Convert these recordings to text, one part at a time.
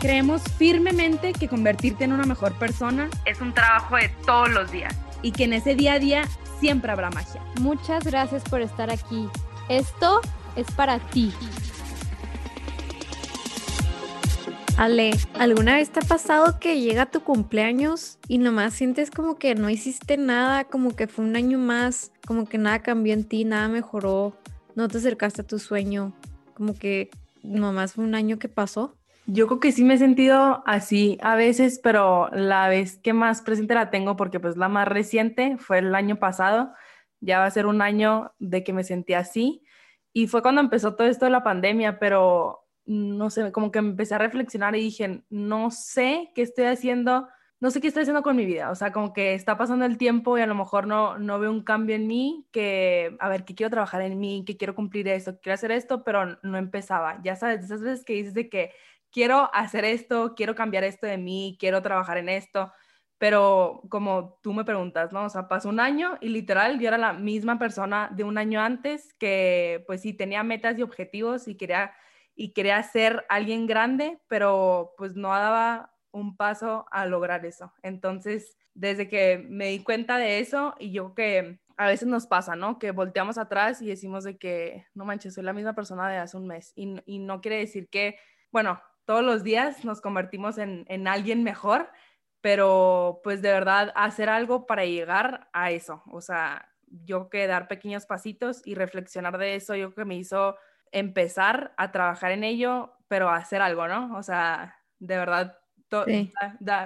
Creemos firmemente que convertirte en una mejor persona es un trabajo de todos los días y que en ese día a día siempre habrá magia. Muchas gracias por estar aquí. Esto es para ti. Ale, ¿alguna vez te ha pasado que llega tu cumpleaños y nomás sientes como que no hiciste nada, como que fue un año más, como que nada cambió en ti, nada mejoró, no te acercaste a tu sueño, como que nomás fue un año que pasó? Yo creo que sí me he sentido así a veces, pero la vez que más presente la tengo, porque pues la más reciente fue el año pasado, ya va a ser un año de que me sentí así, y fue cuando empezó todo esto de la pandemia, pero no sé, como que empecé a reflexionar y dije, no sé qué estoy haciendo, no sé qué estoy haciendo con mi vida, o sea, como que está pasando el tiempo y a lo mejor no, no veo un cambio en mí, que, a ver, que quiero trabajar en mí, que quiero cumplir esto, que quiero hacer esto, pero no empezaba. Ya sabes, esas veces que dices de que quiero hacer esto, quiero cambiar esto de mí, quiero trabajar en esto, pero como tú me preguntas, ¿no? O sea, pasó un año y literal yo era la misma persona de un año antes que pues sí tenía metas y objetivos y quería y quería ser alguien grande, pero pues no daba un paso a lograr eso. Entonces, desde que me di cuenta de eso y yo que a veces nos pasa, ¿no? Que volteamos atrás y decimos de que, no manches, soy la misma persona de hace un mes. Y, y no quiere decir que, bueno, todos los días nos convertimos en, en alguien mejor, pero pues de verdad hacer algo para llegar a eso. O sea, yo que dar pequeños pasitos y reflexionar de eso, yo que me hizo empezar a trabajar en ello, pero hacer algo, ¿no? O sea, de verdad,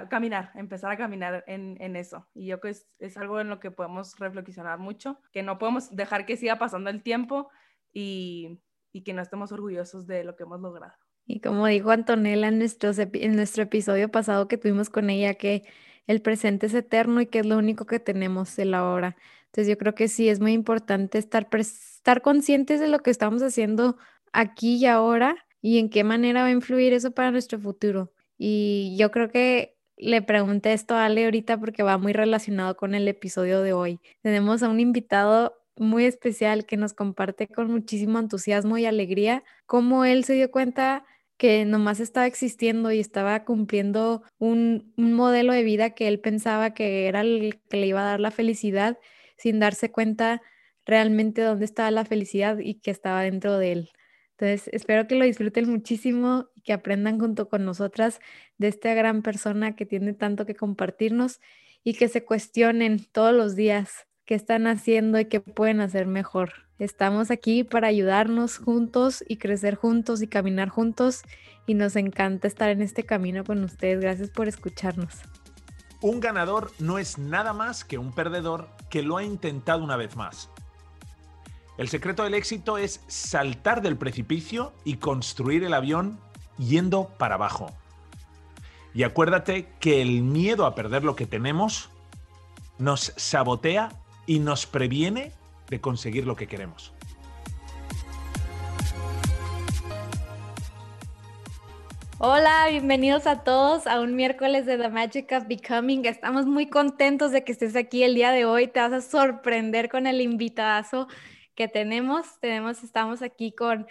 caminar, empezar a caminar en, en eso. Y yo creo que es, es, algo en lo que podemos reflexionar mucho, que no podemos dejar que siga pasando el tiempo y, y que no estemos orgullosos de lo que hemos logrado. Y como dijo Antonella en nuestro, en nuestro episodio pasado que tuvimos con ella, que el presente es eterno y que es lo único que tenemos el ahora. Entonces yo creo que sí es muy importante estar, estar conscientes de lo que estamos haciendo aquí y ahora y en qué manera va a influir eso para nuestro futuro. Y yo creo que le pregunté esto a Ale ahorita porque va muy relacionado con el episodio de hoy. Tenemos a un invitado muy especial que nos comparte con muchísimo entusiasmo y alegría cómo él se dio cuenta que nomás estaba existiendo y estaba cumpliendo un, un, modelo de vida que él pensaba que era el que le iba a dar la felicidad sin darse cuenta realmente dónde estaba la felicidad y que estaba dentro de él. Entonces, espero que lo disfruten muchísimo y que aprendan junto con nosotras de esta gran persona que tiene tanto que compartirnos y que se cuestionen todos los días qué están haciendo y qué pueden hacer mejor. Estamos aquí para ayudarnos juntos y crecer juntos y caminar juntos y nos encanta estar en este camino con ustedes. Gracias por escucharnos. Un ganador no es nada más que un perdedor que lo ha intentado una vez más. El secreto del éxito es saltar del precipicio y construir el avión yendo para abajo. Y acuérdate que el miedo a perder lo que tenemos nos sabotea y nos previene de conseguir lo que queremos. Hola, bienvenidos a todos a un miércoles de The Magic of Becoming. Estamos muy contentos de que estés aquí el día de hoy. Te vas a sorprender con el invitadazo que tenemos. Tenemos, estamos aquí con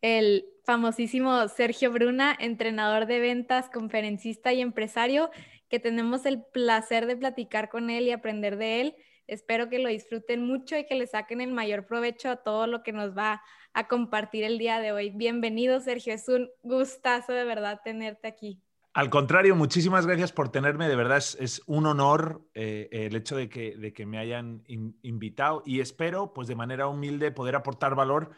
el famosísimo Sergio Bruna, entrenador de ventas, conferencista y empresario, que tenemos el placer de platicar con él y aprender de él. Espero que lo disfruten mucho y que le saquen el mayor provecho a todo lo que nos va a compartir el día de hoy. Bienvenido, Sergio. Es un gustazo de verdad tenerte aquí. Al contrario, muchísimas gracias por tenerme. De verdad es, un honor eh, el hecho de que, de que me hayan invitado y espero, pues de manera humilde, poder aportar valor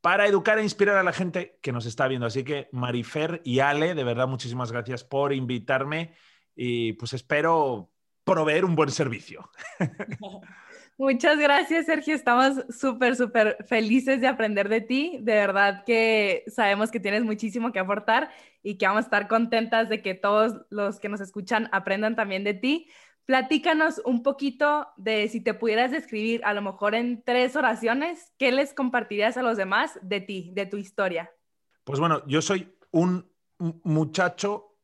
para educar e inspirar a la gente que nos está viendo. Así que Marifer y Ale, de verdad, muchísimas gracias por invitarme y pues espero proveer un buen servicio. Muchas gracias, Sergio. Estamos súper, súper felices de aprender de ti. De verdad que sabemos que tienes muchísimo que aportar y que vamos a estar contentas de que todos los que nos escuchan aprendan también de ti. Platícanos un poquito de si te pudieras describir a lo mejor en tres oraciones, ¿qué les compartirías a los demás de ti, de tu historia? Pues bueno, yo soy un muchacho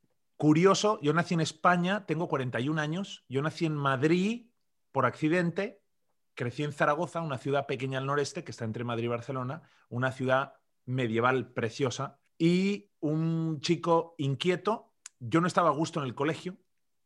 curioso. Yo nací en España, tengo 41 años. Yo nací en Madrid por accidente. Crecí en Zaragoza, una ciudad pequeña al noreste que está entre Madrid y Barcelona, una ciudad medieval preciosa. Y un chico inquieto. Yo no estaba a gusto en el colegio,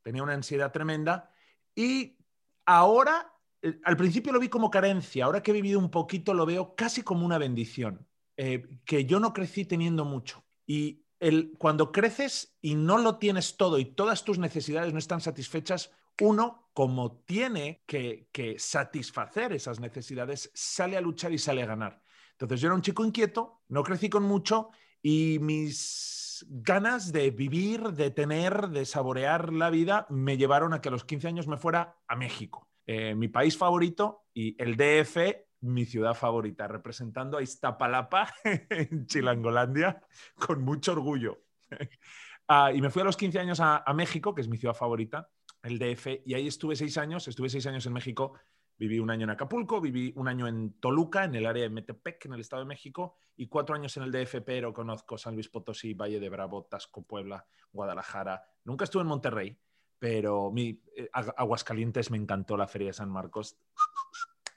tenía una ansiedad tremenda y ahora, eh, al principio lo vi como carencia, ahora que he vivido un poquito lo veo casi como una bendición, eh, que yo no crecí teniendo mucho. Y el, cuando creces y no lo tienes todo y todas tus necesidades no están satisfechas, uno, como tiene que, que satisfacer esas necesidades, sale a luchar y sale a ganar. Entonces yo era un chico inquieto, no crecí con mucho y mis ganas de vivir, de tener, de saborear la vida me llevaron a que a los 15 años me fuera a México, eh, mi país favorito y el DF, mi ciudad favorita, representando a Iztapalapa en Chilangolandia con mucho orgullo. Ah, y me fui a los 15 años a, México, que es mi ciudad favorita, el DF, y ahí estuve seis años, estuve seis años en México Viví un año en Acapulco, viví un año en Toluca, en el área de Metepec, en el Estado de México, y cuatro años en el DF, pero conozco San Luis Potosí, Valle de Bravo, Tasco, Puebla, Guadalajara. Nunca estuve en Monterrey, pero mi, eh, Aguascalientes me encantó la Feria de San Marcos.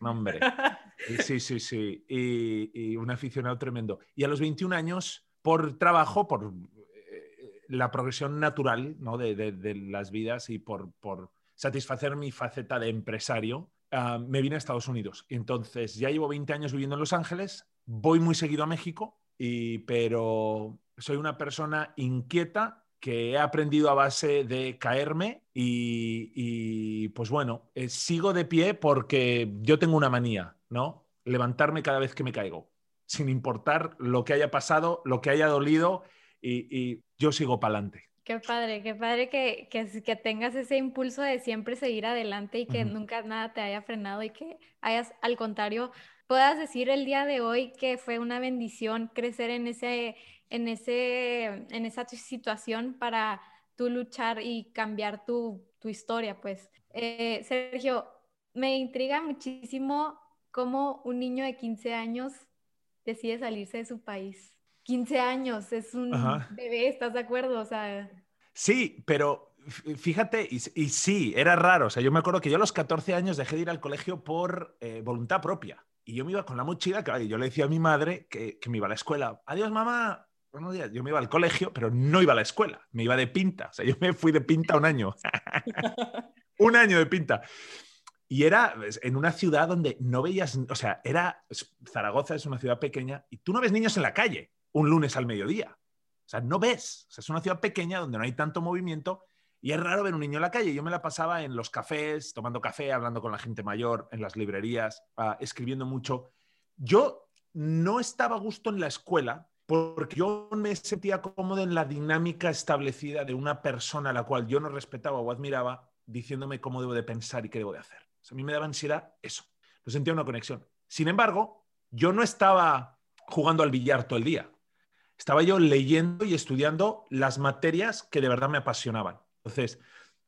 hombre. Sí, sí, sí. Y, un aficionado tremendo. Y a los 21 años, por trabajo, por eh, la progresión natural ¿no? de, de, las vidas y por, por satisfacer mi faceta de empresario, Ah, me vine a Estados Unidos. Entonces, ya llevo 20 años viviendo en Los Ángeles, voy muy seguido a México, y, pero soy una persona inquieta que he aprendido a base de caerme y, pues bueno, eh, sigo de pie porque yo tengo una manía, ¿no? Levantarme cada vez que me caigo, sin importar lo que haya pasado, lo que haya dolido y, y yo sigo para adelante. Qué padre, qué padre que, que, tengas ese impulso de siempre seguir adelante y que nunca nada te haya frenado y que hayas, al contrario, puedas decir el día de hoy que fue una bendición crecer en, ese, en, ese, en esa situación para tú luchar y cambiar tu, tu historia, pues. Eh, Sergio, me intriga muchísimo cómo un niño de 15 años decide salirse de su país. 15 años, es un bebé, ¿estás de acuerdo? O sea... Sí, pero fíjate, y, sí, era raro. O sea, yo me acuerdo que yo a los 14 años dejé de ir al colegio por eh, voluntad propia. Y yo me iba con la mochila, que yo le decía a mi madre que, que, me iba a la escuela. Adiós, mamá. Buenos días. Yo me iba al colegio, pero no iba a la escuela. Me iba de pinta. O sea, yo me fui de pinta un año. un año de pinta. Y era pues, en una ciudad donde no veías, o sea, era, Zaragoza es una ciudad pequeña y tú no ves niños en la calle un lunes al mediodía. O sea, no ves. Es una ciudad pequeña donde no hay tanto movimiento y es raro ver un niño en la calle. Yo me la pasaba en los cafés, tomando café, hablando con la gente mayor, en las librerías, ah, escribiendo mucho. Yo no estaba a gusto en la escuela porque yo me sentía cómodo en la dinámica establecida de una persona a la cual yo no respetaba o admiraba, diciéndome cómo debo de pensar y qué debo de hacer. A mí me daba ansiedad eso. No sentía una conexión. Sin embargo, yo no estaba jugando al billar todo el día estaba yo leyendo y estudiando las materias que de verdad me apasionaban. Entonces,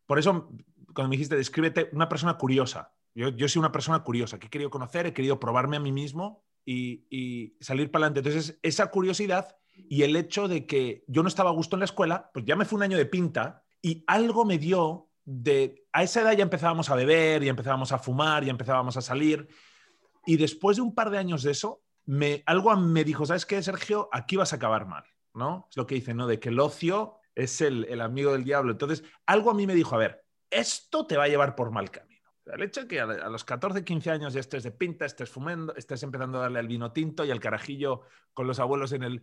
por eso, cuando me dijiste, descríbete una persona curiosa. Yo, yo soy una persona curiosa, que he querido conocer, he querido probarme a mí mismo y, salir para adelante. Entonces, esa curiosidad y el hecho de que yo no estaba a gusto en la escuela, pues ya me fue un año de pinta y algo me dio de... A esa edad ya empezábamos a beber, y empezábamos a fumar, y empezábamos a salir. Y después de un par de años de eso, me, algo me dijo, ¿sabes qué, Sergio? Aquí vas a acabar mal, ¿no? Es lo que dice, ¿no? De que el ocio es el, amigo del diablo. Entonces, algo a mí me dijo, a ver, esto te va a llevar por mal camino. El hecho de que a, los 14, 15 años ya estés de pinta, estés fumando, estés empezando a darle al vino tinto y al carajillo con los abuelos en el...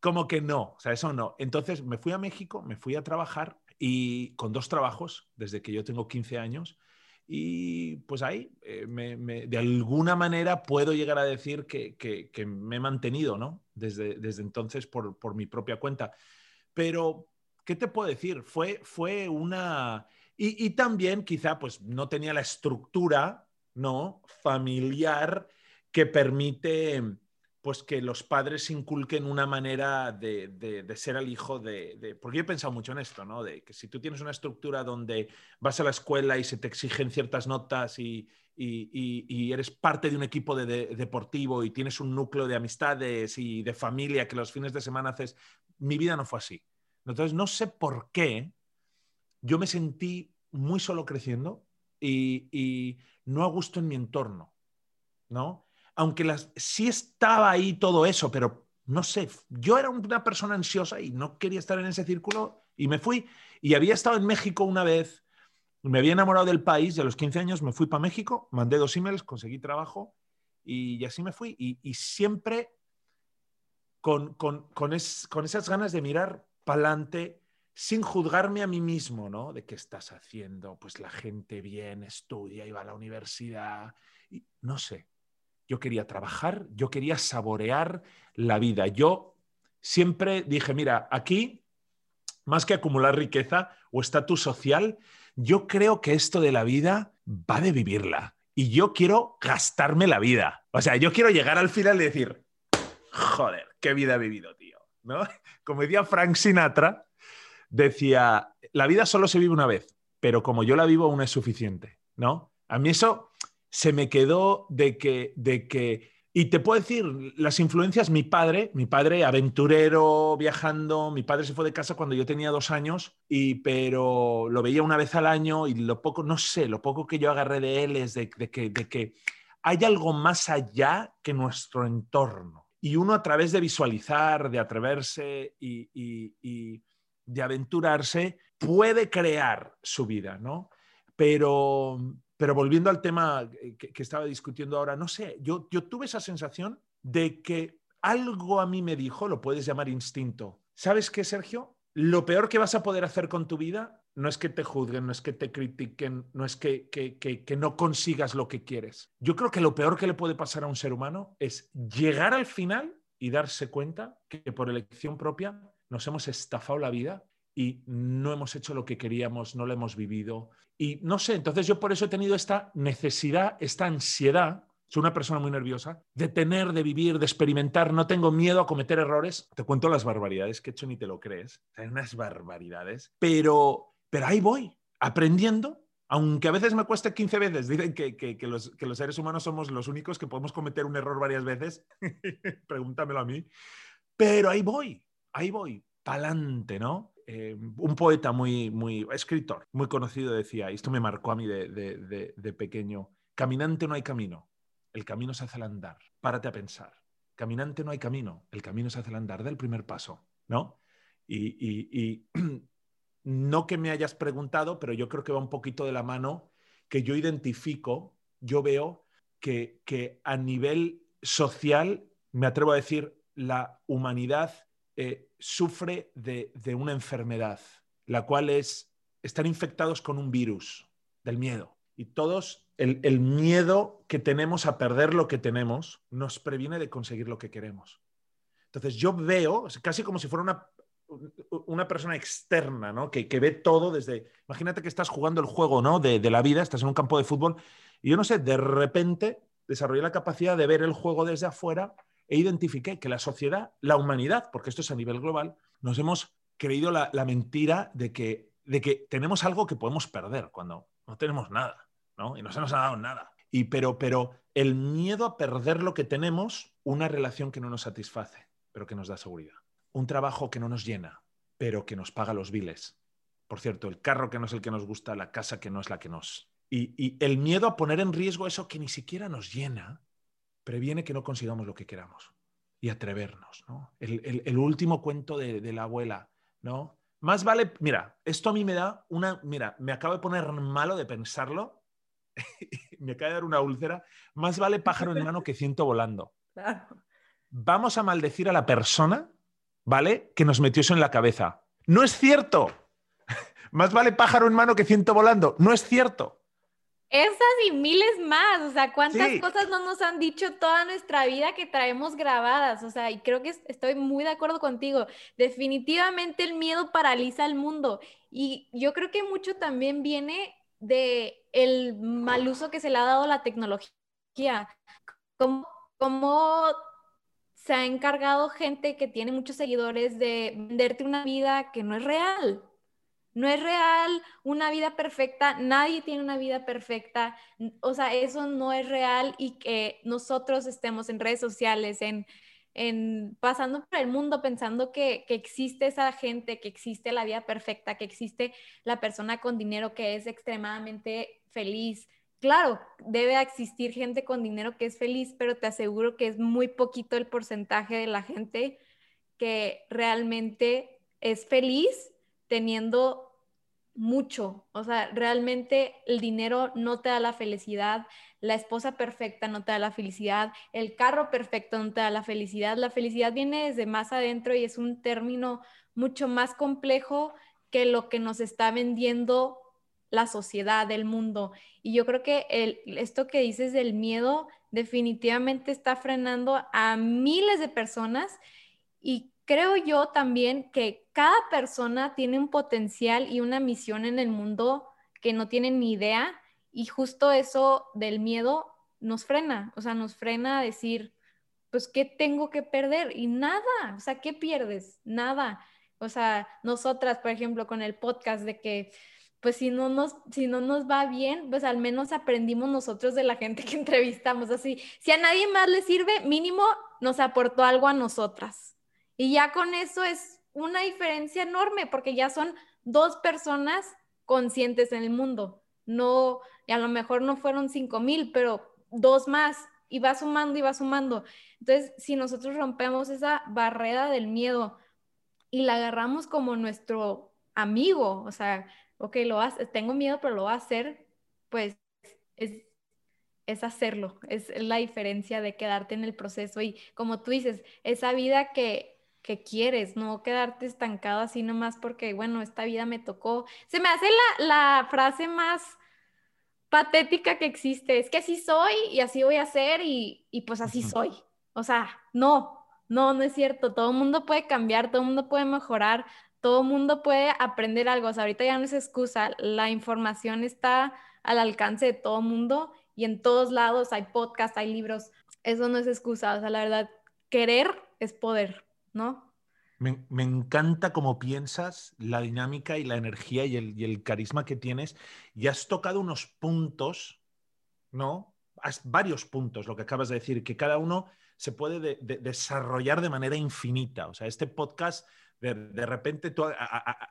Como que no, o sea, eso no. Entonces me fui a México, me fui a trabajar y con dos trabajos, desde que yo tengo 15 años, y pues ahí, eh, de alguna manera puedo llegar a decir que, me he mantenido, ¿no? Desde, desde entonces por, mi propia cuenta. Pero, ¿qué te puedo decir? Fue, fue una... Y, también quizá pues no tenía la estructura ¿no? Familiar que permite pues que los padres inculquen una manera de, ser al hijo de, Porque yo he pensado mucho en esto, ¿no? De que si tú tienes una estructura donde vas a la escuela y se te exigen ciertas notas y, eres parte de un equipo deportivo y tienes un núcleo de amistades y de familia que los fines de semana haces... Mi vida no fue así. Entonces, no sé por qué yo me sentí muy solo creciendo y, y no a gusto en mi entorno, ¿no? Aunque las, sí estaba ahí todo eso, pero no sé, yo era una persona ansiosa y no quería estar en ese círculo y me fui. Y había estado en México una vez, me había enamorado del país y a los 15 años me fui para México, mandé dos emails, conseguí trabajo y, así me fui. Y, siempre con, con, con, con, esas ganas de mirar para adelante sin juzgarme a mí mismo, ¿no? De qué estás haciendo, pues la gente bien, estudia y va a la universidad. Y, no sé, yo quería trabajar, yo quería saborear la vida. Yo siempre dije, mira, aquí, más que acumular riqueza o estatus social, yo creo que esto de la vida va de vivirla. Y yo quiero gastarme la vida. O sea, yo quiero llegar al final y decir, joder, qué vida he vivido, tío. ¿No? Como decía Frank Sinatra, decía, la vida solo se vive una vez, pero como yo la vivo aún es suficiente, ¿no? A mí eso se me quedó de que, de que, y te puedo decir, las influencias, mi padre, mi padre aventurero, viajando, mi padre se fue de casa cuando yo tenía dos años, y, pero lo veía una vez al año y lo poco, no sé, lo poco que yo agarré de él es de, que, de que hay algo más allá que nuestro entorno. Y uno a través de visualizar, de atreverse y, y de aventurarse, puede crear su vida, ¿no? Pero, pero volviendo al tema que, estaba discutiendo ahora, no sé, yo, tuve esa sensación de que algo a mí me dijo, lo puedes llamar instinto. ¿Sabes qué, Sergio? Lo peor que vas a poder hacer con tu vida no es que te juzguen, no es que te critiquen, no es que, que, no consigas lo que quieres. Yo creo que lo peor que le puede pasar a un ser humano es llegar al final y darse cuenta que por elección propia nos hemos estafado la vida y no hemos hecho lo que queríamos, no lo hemos vivido. Y no sé, entonces yo por eso he tenido esta necesidad, esta ansiedad, soy una persona muy nerviosa, de tener, de vivir, de experimentar, no tengo miedo a cometer errores. Te cuento las barbaridades que he hecho, ni te lo crees. Hay unas barbaridades, pero, pero ahí voy, aprendiendo. Aunque a veces me cueste 15 veces, dicen que, que, los, que los seres humanos somos los únicos que podemos cometer un error varias veces. Pregúntamelo a mí. Pero ahí voy, ahí voy, pa'lante, ¿no? Eh, un poeta muy, muy, escritor, muy conocido decía, y esto me marcó a mí de, pequeño, caminante no hay camino, el camino se hace al andar, párate a pensar. Caminante no hay camino, el camino se hace al andar, del primer paso, ¿no? Y, no que me hayas preguntado, pero yo creo que va un poquito de la mano que yo identifico, yo veo que, que a nivel social, me atrevo a decir, la humanidad eh, sufre de, una enfermedad, la cual es estar infectados con un virus del miedo. Y todos, el, miedo que tenemos a perder lo que tenemos nos previene de conseguir lo que queremos. Entonces yo veo, casi como si fuera una, una persona externa, ¿no? Que, ve todo desde... Imagínate que estás jugando el juego, ¿no? De, de, la vida, estás en un campo de fútbol y yo no sé, de repente desarrollé la capacidad de ver el juego desde afuera e identifiqué que la sociedad, la humanidad, porque esto es a nivel global, nos hemos creído la, mentira de que, tenemos algo que podemos perder cuando no tenemos nada, ¿no? Y no se nos ha dado nada. Y pero, pero el miedo a perder lo que tenemos, una relación que no nos satisface, pero que nos da seguridad. Un trabajo que no nos llena, pero que nos paga los biles. Por cierto, el carro que no es el que nos gusta, la casa que no es la que nos... Y, y el miedo a poner en riesgo eso que ni siquiera nos llena, previene que no consigamos lo que queramos y atrevernos, ¿no? El, último cuento de, la abuela, ¿no? Más vale, mira, esto a mí me da una, mira, me acabo de poner malo de pensarlo, me acaba de dar una úlcera, más vale pájaro en mano que ciento volando. Vamos a maldecir a la persona, ¿vale? Que nos metió eso en la cabeza. No es cierto. Más vale pájaro en mano que ciento volando. No es cierto. Esas y miles más, o sea, cuántas cosas no nos han dicho toda nuestra vida que traemos grabadas, o sea, y creo que estoy muy de acuerdo contigo. Definitivamente el miedo paraliza al mundo y yo creo que mucho también viene de el mal uso que se le ha dado a la tecnología. ¿Cómo, cómo se ha encargado gente que tiene muchos seguidores de venderte una vida que no es real? No es real una vida perfecta, nadie tiene una vida perfecta, o sea, eso no es real y que nosotros estemos en redes sociales, en, en pasando por el mundo pensando que, que, existe esa gente, que existe la vida perfecta, que existe la persona con dinero que es extremadamente feliz. Claro, debe existir gente con dinero que es feliz, pero te aseguro que es muy poquito el porcentaje de la gente que realmente es feliz teniendo mucho. O sea, realmente el dinero no te da la felicidad, la esposa perfecta no te da la felicidad, el carro perfecto no te da la felicidad. La felicidad viene desde más adentro y es un término mucho más complejo que lo que nos está vendiendo la sociedad, el mundo. Y yo creo que el, esto que dices del miedo definitivamente está frenando a miles de personas y creo yo también que cada persona tiene un potencial y una misión en el mundo que no tienen ni idea y justo eso del miedo nos frena, o sea, nos frena a decir, pues, ¿qué tengo que perder? Y nada, o sea, ¿qué pierdes? Nada. O sea, nosotras, por ejemplo, con el podcast de que, pues si no nos, si no nos va bien, pues al menos aprendimos nosotros de la gente que entrevistamos. Así, si a nadie más le sirve, mínimo nos aportó algo a nosotras. Y ya con eso es una diferencia enorme porque ya son dos personas conscientes en el mundo. No, y a lo mejor no fueron cinco mil, pero dos más y va sumando y va sumando. Entonces, si nosotros rompemos esa barrera del miedo y la agarramos como nuestro amigo, o sea, ok, lo hace, tengo miedo, pero lo va a hacer, pues es, es hacerlo, es la diferencia de quedarte en el proceso y como tú dices, esa vida que que quieres, no quedarte estancado así nomás porque, bueno, esta vida me tocó. Se me hace la, la frase más patética que existe, es que así soy y así voy a ser y, y pues así soy. O sea, no, no, no es cierto, todo el mundo puede cambiar, todo el mundo puede mejorar, todo el mundo puede aprender algo. O sea, ahorita ya no es excusa, la información está al alcance de todo el mundo y en todos lados hay podcasts, hay libros. Eso no es excusa, o sea, la verdad, querer es poder. ¿No? Me, encanta cómo piensas, la dinámica y la energía y el, carisma que tienes. Y has tocado unos puntos, ¿no? Has varios puntos, lo que acabas de decir, que cada uno se puede desarrollar de manera infinita. O sea, este podcast, de, repente,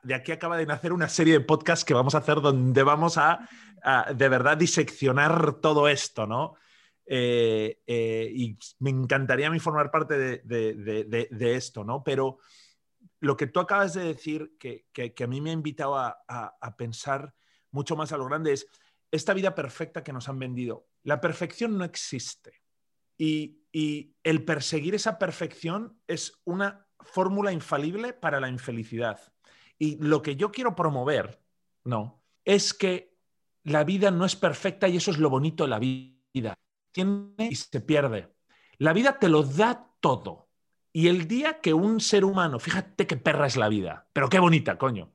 de aquí acaba de nacer una serie de podcasts que vamos a hacer donde vamos a de verdad diseccionar todo esto, ¿no? Eh, eh, y me encantaría a mí formar parte de, esto, ¿no? Pero lo que tú acabas de decir, que, a mí me ha invitado a, pensar mucho más a lo grande, es esta vida perfecta que nos han vendido. La perfección no existe. Y, y el perseguir esa perfección es una fórmula infalible para la infelicidad. Y lo que yo quiero promover, no, es que la vida no es perfecta y eso es lo bonito de la vida y se pierde. La vida te lo da todo. Y el día que un ser humano, fíjate qué perra es la vida, pero qué bonita, coño.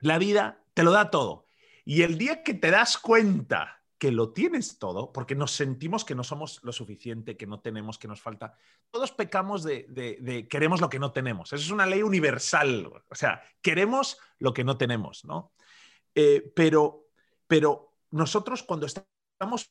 La vida te lo da todo. Y el día que te das cuenta que lo tienes todo, porque nos sentimos que no somos lo suficiente, que no tenemos, que nos falta. Todos pecamos de, queremos lo que no tenemos. Eso es una ley universal. O sea, queremos lo que no tenemos, ¿no? Eh, pero, pero nosotros cuando estamos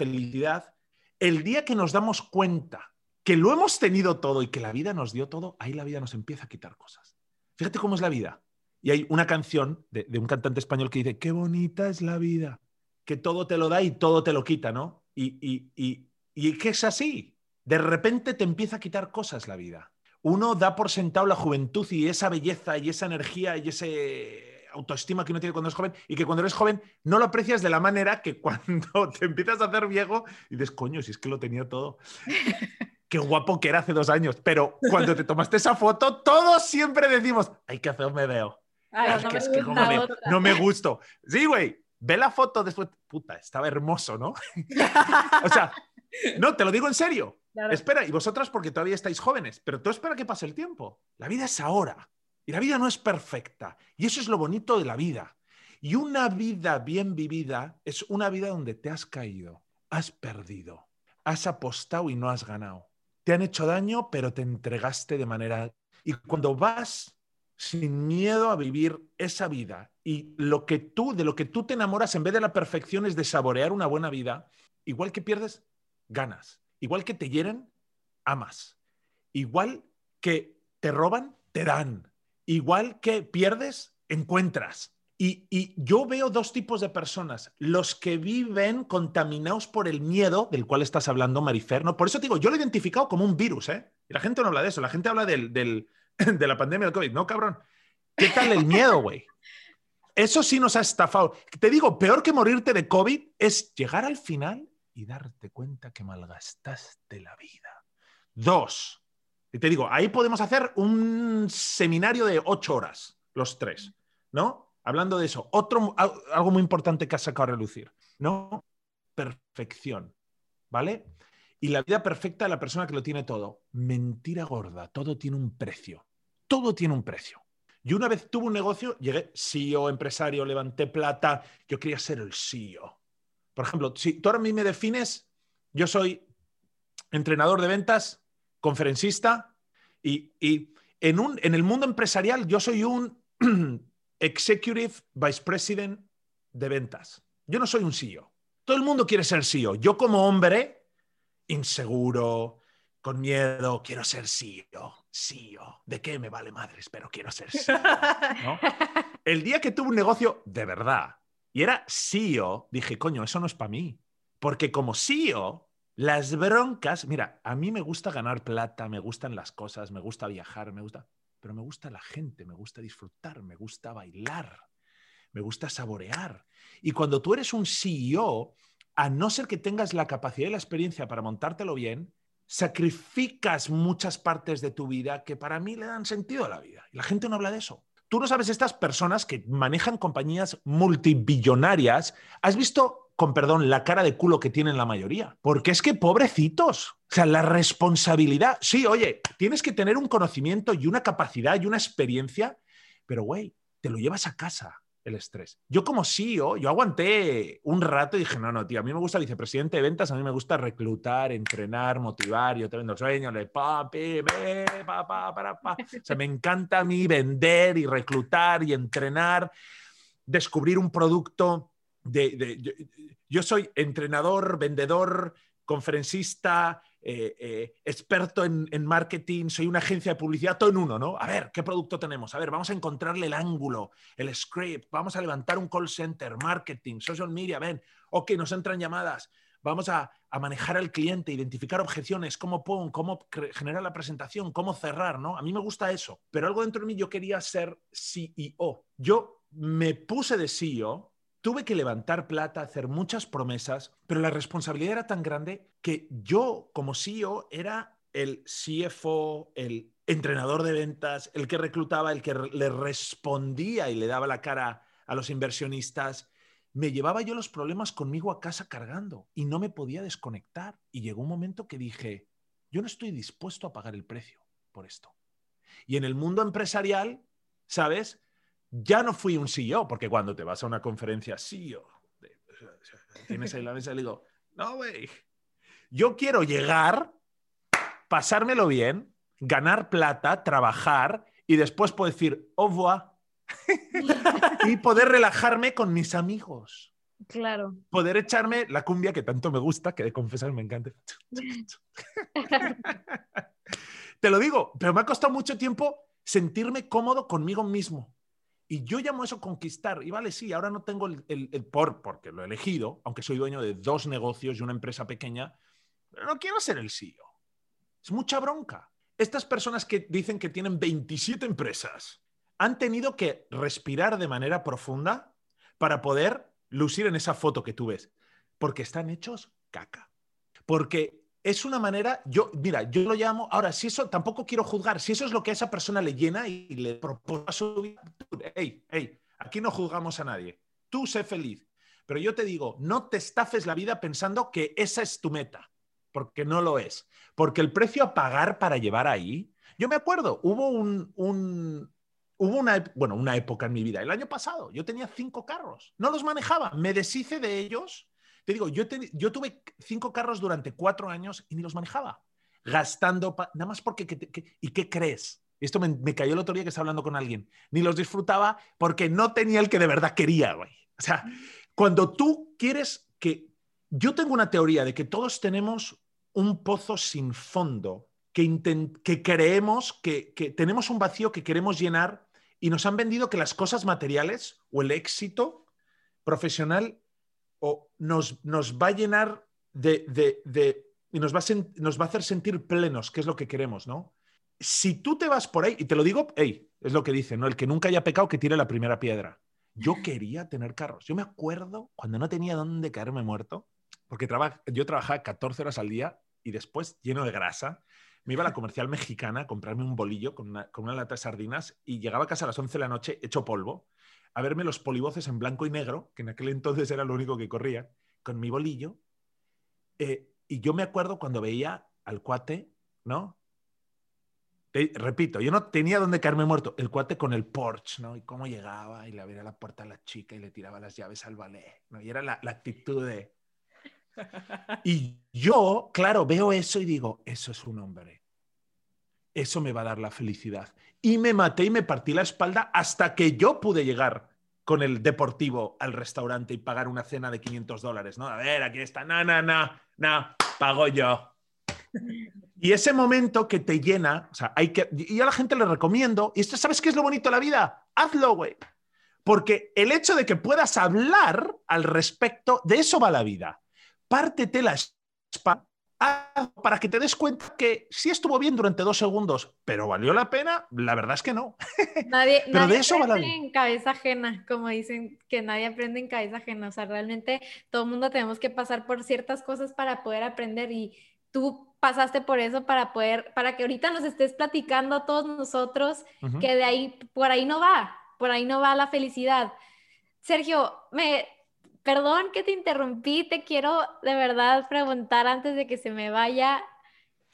felicidad, el día que nos damos cuenta que lo hemos tenido todo y que la vida nos dio todo, ahí la vida nos empieza a quitar cosas. Fíjate cómo es la vida. Y hay una canción de, un cantante español que dice, qué bonita es la vida, que todo te lo da y todo te lo quita, ¿no? Y, y, y, y que es así. De repente te empieza a quitar cosas la vida. Uno da por sentado la juventud y esa belleza y esa energía y ese autoestima que uno tiene cuando es joven y que cuando eres joven no lo aprecias de la manera que cuando te empiezas a hacer viejo y dices, coño, si es que lo tenía todo. Qué guapo que era hace dos años. Pero cuando te tomaste esa foto, todos siempre decimos, hay que hacerme veo. no, que, es que me, no me gusto. Sí, güey, ve la foto después. Puta, estaba hermoso, ¿no? o sea, no, te lo digo en serio. Espera, y vosotras porque todavía estáis jóvenes, pero tú espera que pase el tiempo. La vida es ahora. Y la vida no es perfecta. Y eso es lo bonito de la vida. Y una vida bien vivida es una vida donde te has caído, has perdido, has apostado y no has ganado. Te han hecho daño, pero te entregaste de manera... Y cuando vas sin miedo a vivir esa vida y lo que tú, de lo que tú te enamoras en vez de la perfección es de saborear una buena vida, igual que pierdes, ganas. Igual que te hieren, amas. Igual que te roban, te dan. Igual que pierdes, encuentras. Y, yo veo dos tipos de personas, los que viven contaminados por el miedo, del cual estás hablando, Marifer. ¿no? Por eso te digo, yo lo he identificado como un virus, ¿eh? Y la gente no habla de eso, la gente habla del, de la pandemia del COVID. No, cabrón. ¿Qué tal el miedo, güey? Eso sí nos ha estafado. Te digo, peor que morirte de COVID es llegar al final y darte cuenta que malgastaste la vida. Dos. Y te digo, ahí podemos hacer un seminario de ocho horas, los tres, ¿no? Hablando de eso, otro, algo muy importante que has sacado a relucir, ¿no? Perfección, ¿vale? Y la vida perfecta de la persona que lo tiene todo. Mentira gorda, todo tiene un precio. Todo tiene un precio. Yo una vez tuve un negocio, llegué CEO, empresario, levanté plata, yo quería ser el CEO. Por ejemplo, si tú ahora a mí me defines, yo soy entrenador de ventas, conferencista y, en, un, en el mundo empresarial yo soy un Executive Vice President de ventas. Yo no soy un CEO. Todo el mundo quiere ser CEO. Yo como hombre, inseguro, con miedo, quiero ser CEO. CEO. ¿De qué me vale madres? Pero quiero ser CEO. El día que tuve un negocio de verdad y era CEO, dije, coño, eso no es para mí. Porque como CEO, las broncas, mira, a mí me gusta ganar plata, me gustan las cosas, me gusta viajar, me gusta pero me gusta la gente, me gusta disfrutar, me gusta bailar, me gusta saborear. Y cuando tú eres un CEO, a no ser que tengas la capacidad y la experiencia para montártelo bien, sacrificas muchas partes de tu vida que para mí le dan sentido a la vida. Y la gente no habla de eso. Tú no sabes estas personas que manejan compañías multibillonarias. ¿Has visto con perdón, la cara de culo que tienen la mayoría. Porque es que pobrecitos. O sea, la responsabilidad. Sí, oye, tienes que tener un conocimiento y una capacidad y una experiencia, pero güey, te lo llevas a casa el estrés. Yo como CEO, yo aguanté un rato y dije, no, no, tío, a mí me gusta vicepresidente de ventas, a mí me gusta reclutar, entrenar, motivar, yo te vendo sueños, le papi, pa, pa, para, pa. O sea, me encanta a mí vender y reclutar y entrenar, descubrir un producto yo, soy entrenador, vendedor, conferencista, eh, eh, experto en, marketing, soy una agencia de publicidad, todo en uno, ¿no? A ver, ¿qué producto tenemos? A ver, vamos a encontrarle el ángulo, el script, vamos a levantar un call center, marketing, social media, ven, ok, nos entran llamadas, vamos a, manejar al cliente, identificar objeciones, cómo pongo, cómo generar la presentación, cómo cerrar, ¿no? A mí me gusta eso, pero algo dentro de mí yo quería ser CEO. Yo me puse de CEO tuve que levantar plata, hacer muchas promesas, pero la responsabilidad era tan grande que yo como CEO era el CFO, el entrenador de ventas, el que reclutaba, el que le respondía y le daba la cara a los inversionistas. Me llevaba yo los problemas conmigo a casa cargando y no me podía desconectar. Y llegó un momento que dije, yo no estoy dispuesto a pagar el precio por esto. Y en el mundo empresarial, ¿sabes? Ya no fui un CEO, porque cuando te vas a una conferencia CEO, tienes ahí la mesa y le digo, no, güey, yo quiero llegar, pasármelo bien, ganar plata, trabajar y después puedo decir, au revoir, y poder relajarme con mis amigos. Claro. Poder echarme la cumbia que tanto me gusta, que de confesar me encanta. Te lo digo, pero me ha costado mucho tiempo sentirme cómodo conmigo mismo. Y yo llamo eso conquistar. Y vale, sí, ahora no tengo el, el, por, porque lo he elegido, aunque soy dueño de dos negocios y una empresa pequeña, pero no quiero ser el CEO. Es mucha bronca. Estas personas que dicen que tienen 27 empresas han tenido que respirar de manera profunda para poder lucir en esa foto que tú ves, porque están hechos caca. Porque es una manera, yo, mira, yo lo llamo, ahora, si eso, tampoco quiero juzgar, si eso es lo que a esa persona le llena y le propone a su vida, hey, hey, aquí no juzgamos a nadie, tú sé feliz, pero yo te digo, no te estafes la vida pensando que esa es tu meta, porque no lo es, porque el precio a pagar para llevar ahí, yo me acuerdo, hubo un, hubo una, bueno, una época en mi vida, el año pasado, yo tenía cinco carros, no los manejaba, me deshice de ellos. Digo, yo, yo tuve cinco carros durante cuatro años y ni los manejaba, gastando, nada más porque, ¿y qué crees? Esto me, cayó el otro día que estaba hablando con alguien. Ni los disfrutaba porque no tenía el que de verdad quería, güey. O sea, cuando tú quieres que... Yo tengo una teoría de que todos tenemos un pozo sin fondo, que, que creemos que, que tenemos un vacío que queremos llenar y nos han vendido que las cosas materiales o el éxito profesional o nos, nos va a llenar de, de, y nos va, a nos va a hacer sentir plenos, que es lo que queremos, ¿no? Si tú te vas por ahí, y te lo digo, hey, es lo que dice, ¿no? El que nunca haya pecado que tire la primera piedra. Yo quería tener carros. Yo me acuerdo cuando no tenía dónde caerme muerto, porque yo trabajaba 14 horas al día y después lleno de grasa me iba a la comercial mexicana a comprarme un bolillo con una, con una lata de sardinas y llegaba a casa a las 11 de la noche hecho polvo, a verme los polivoces en blanco y negro, que en aquel entonces era lo único que corría, con mi bolillo. Eh, y yo me acuerdo cuando veía al cuate, ¿no? repito, yo no tenía dónde caerme muerto. El cuate con el Porsche, ¿no? Y cómo llegaba y le abría la puerta a la chica y le tiraba las llaves al ballet, ¿no? Y era la, la actitud de, y yo, claro, veo eso y digo, eso es un hombre. Eso me va a dar la felicidad. Y me maté y me partí la espalda hasta que yo pude llegar con el deportivo al restaurante y pagar una cena de 500 dólares, ¿no? A ver, aquí está, na, na, na, na, pago yo. Y ese momento que te llena, o sea, hay que, y a la gente le recomiendo, y esto, ¿sabes qué es lo bonito de la vida? Hazlo, güey. Porque el hecho de que puedas hablar al respecto, de eso va la vida pártete la espalda para que te des cuenta que sí estuvo bien durante dos segundos, pero valió la pena, la verdad es que no. Nadie, pero de eso aprende en cabeza ajena, como dicen que nadie aprende en cabeza ajena. O sea, realmente todo el mundo tenemos que pasar por ciertas cosas para poder aprender y tú pasaste por eso para poder, para que ahorita nos estés platicando a todos nosotros que de ahí, por ahí no va, por ahí no va la felicidad. Sergio, me, Perdón que te interrumpí, te quiero de verdad preguntar antes de que se me vaya,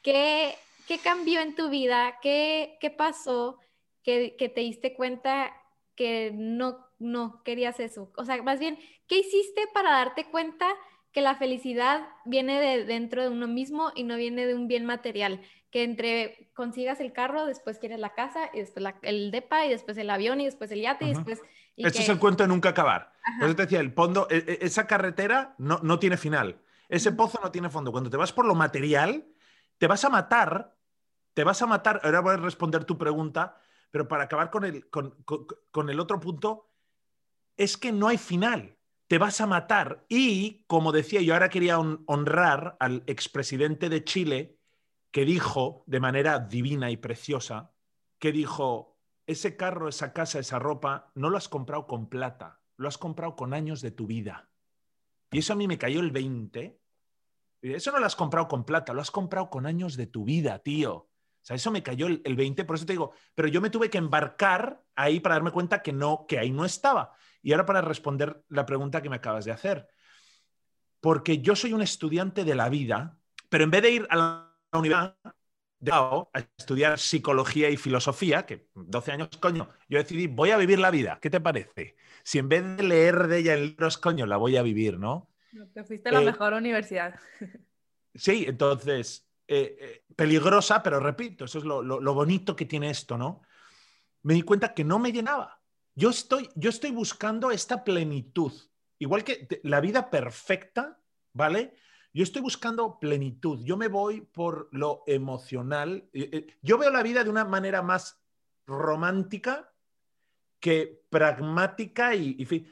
¿qué, qué cambió en tu vida? ¿Qué, qué pasó que, que, te diste cuenta que no, no querías eso? O sea, más bien, ¿qué hiciste para darte cuenta que la felicidad viene de dentro de uno mismo y no viene de un bien material? Que entre consigas el carro, después quieres la casa, y después el depa, y después el avión, y después el yate, y después esto es el cuento de nunca acabar. Entonces te decía, el fondo, e, e, esa carretera no, no tiene final. Ese pozo no tiene fondo. Cuando te vas por lo material, te vas a matar, te vas a matar. Ahora voy a responder tu pregunta, pero para acabar con el, con, el otro punto, es que no hay final. Te vas a matar. Y, como decía, yo ahora quería honrar al expresidente de Chile que dijo de manera divina y preciosa, que dijo, ese carro, esa casa, esa ropa, no lo has comprado con plata, lo has comprado con años de tu vida. Y eso a mí me cayó el 20. Eso no lo has comprado con plata, lo has comprado con años de tu vida, tío. O sea, eso me cayó el, 20, por eso te digo, pero yo me tuve que embarcar ahí para darme cuenta que no, que ahí no estaba. Y ahora para responder la pregunta que me acabas de hacer. Porque yo soy un estudiante de la vida, pero en vez de ir a la universidad, a estudiar psicología y filosofía, que 12 años, coño, yo decidí, voy a vivir la vida. ¿Qué te parece? Si en vez de leer de ella en libros, coño, la voy a vivir, ¿no? Te fuiste a la eh, mejor universidad. Sí, entonces, eh, eh, peligrosa, pero repito, eso es lo, bonito que tiene esto, ¿no? Me di cuenta que no me llenaba. Yo estoy, yo estoy buscando esta plenitud. Igual que la vida perfecta, ¿vale? Yo estoy buscando plenitud, yo me voy por lo emocional. Eh, eh, yo veo la vida de una manera más romántica que pragmática y,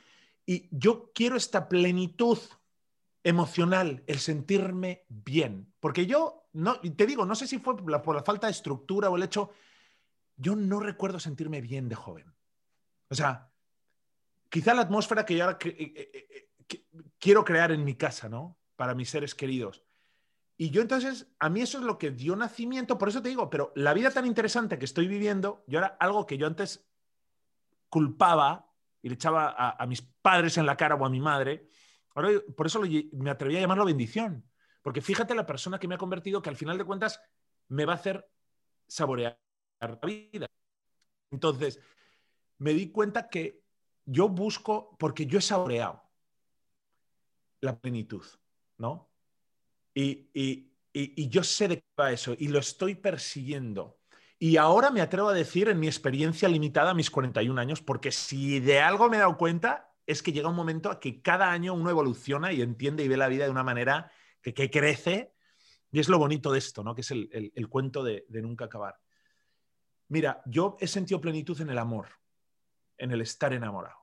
y, yo quiero esta plenitud emocional, el sentirme bien. Porque yo, no, te digo, no sé si fue por la, falta de estructura o el hecho, yo no recuerdo sentirme bien de joven. O sea, quizá la atmósfera que yo ahora eh, quiero crear en mi casa, ¿no? Para mis seres queridos. Y yo entonces, a mí eso es lo que dio nacimiento, por eso te digo, pero la vida tan interesante que estoy viviendo, yo ahora algo que yo antes culpaba y le echaba a, mis padres en la cara o a mi madre, ahora por eso me atreví a llamarlo bendición, porque fíjate la persona que me ha convertido que al final de cuentas me va a hacer saborear la vida. Entonces, me di cuenta que yo busco, porque yo he saboreado la plenitud, ¿no? Y, y, y, yo sé de qué va eso y lo estoy persiguiendo. Y ahora me atrevo a decir en mi experiencia limitada a mis 41 años, porque si de algo me he dado cuenta es que llega un momento a que cada año uno evoluciona y entiende y ve la vida de una manera que, que crece. Y es lo bonito de esto, ¿no? Que es el, el, cuento de, de nunca acabar. Mira, yo he sentido plenitud en el amor, en el estar enamorado.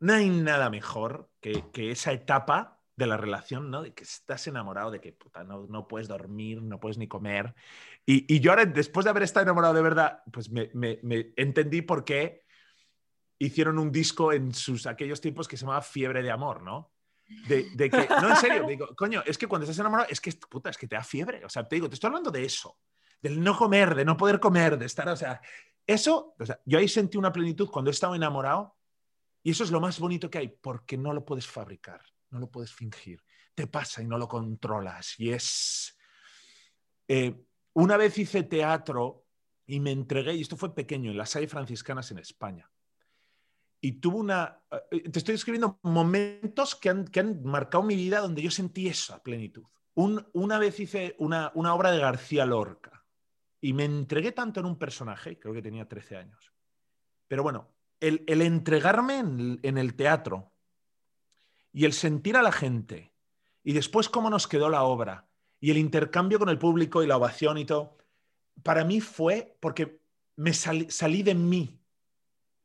No hay nada mejor que, que esa etapa de la relación, ¿no? De que estás enamorado, de que puta, no, puedes dormir, no puedes ni comer. Y, yo ahora, después de haber estado enamorado de verdad, pues me, entendí por qué hicieron un disco en sus aquellos tiempos que se llamaba Fiebre de Amor, ¿no? De, de que, no, en serio, digo, coño, es que cuando estás enamorado, es que, puta, es que te da fiebre. O sea, te digo, te estoy hablando de eso, del no comer, de no poder comer, de estar, o sea, eso, o sea, yo ahí sentí una plenitud cuando he estado enamorado y eso es lo más bonito que hay, porque no lo puedes fabricar no lo puedes fingir. Te pasa y no lo controlas. Y es... Eh, una vez hice teatro y me entregué, y esto fue pequeño, en las Salle franciscanas en España. Y tuve una... Eh, te estoy escribiendo momentos que han, que han marcado mi vida donde yo sentí esa plenitud. una vez hice una, una obra de García Lorca y me entregué tanto en un personaje, creo que tenía 13 años. Pero bueno, el, el entregarme en, en, el teatro y el sentir a la gente y después cómo nos quedó la obra y el intercambio con el público y la ovación y todo, para mí fue porque me salí de mí,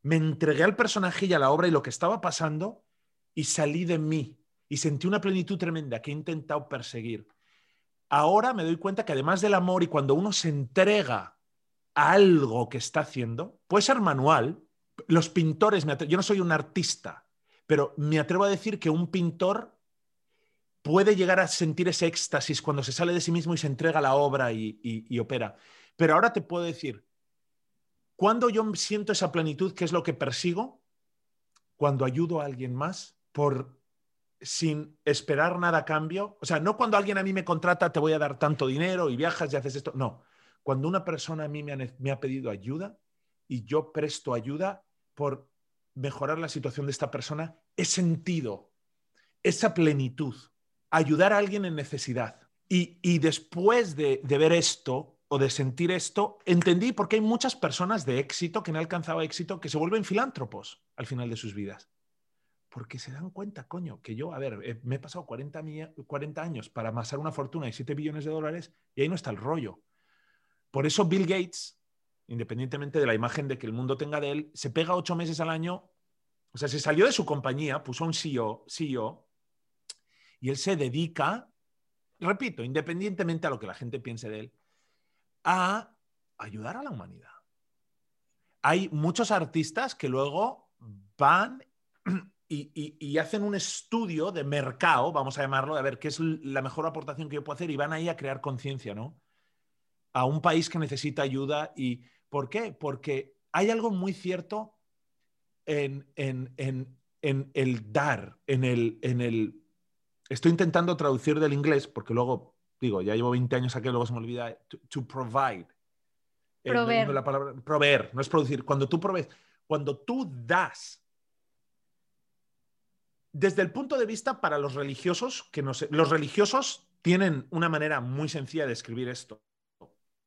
me entregué al personaje y a la obra y lo que estaba pasando y salí de mí y sentí una plenitud tremenda que he intentado perseguir. Ahora me doy cuenta que además del amor y cuando uno se entrega a algo que está haciendo, puede ser manual, los pintores, yo no soy un artista, pero me atrevo a decir que un pintor puede llegar a sentir ese éxtasis cuando se sale de sí mismo y se entrega a la obra y, opera. Pero ahora te puedo decir, cuando yo siento esa plenitud, ¿qué es lo que persigo? Cuando ayudo a alguien más por sin esperar nada a cambio. O sea, no cuando alguien a mí me contrata, te voy a dar tanto dinero y viajas y haces esto. No, cuando una persona a mí me ha pedido ayuda y yo presto ayuda por mejorar la situación de esta persona, he sentido esa plenitud, ayudar a alguien en necesidad. Y, después de, ver esto o de sentir esto, entendí por qué hay muchas personas de éxito que no han alcanzado éxito que se vuelven filántropos al final de sus vidas. Porque se dan cuenta, coño, que yo, a ver, eh, me he pasado 40, 40 años para amasar una fortuna de 7 billones de dólares y ahí no está el rollo. Por eso Bill Gates independientemente de la imagen de que el mundo tenga de él, se pega ocho meses al año, o sea, se salió de su compañía, puso un CEO, CEO y él se dedica, repito, independientemente a lo que la gente piense de él, a ayudar a la humanidad. Hay muchos artistas que luego van y, hacen un estudio de mercado, vamos a llamarlo, a ver qué es la mejor aportación que yo puedo hacer y van ahí a crear conciencia, ¿no? A un país que necesita ayuda y ¿Por qué? Porque hay algo muy cierto en, el dar, en el, en el... Estoy intentando traducir del inglés, porque luego, digo, ya llevo 20 años aquí, luego se me olvida, to, provide. Eh, proveer. la palabra, proveer, no es producir. Cuando tú provees, cuando tú das, desde el punto de vista para los religiosos, que no sé, los religiosos tienen una manera muy sencilla de escribir esto.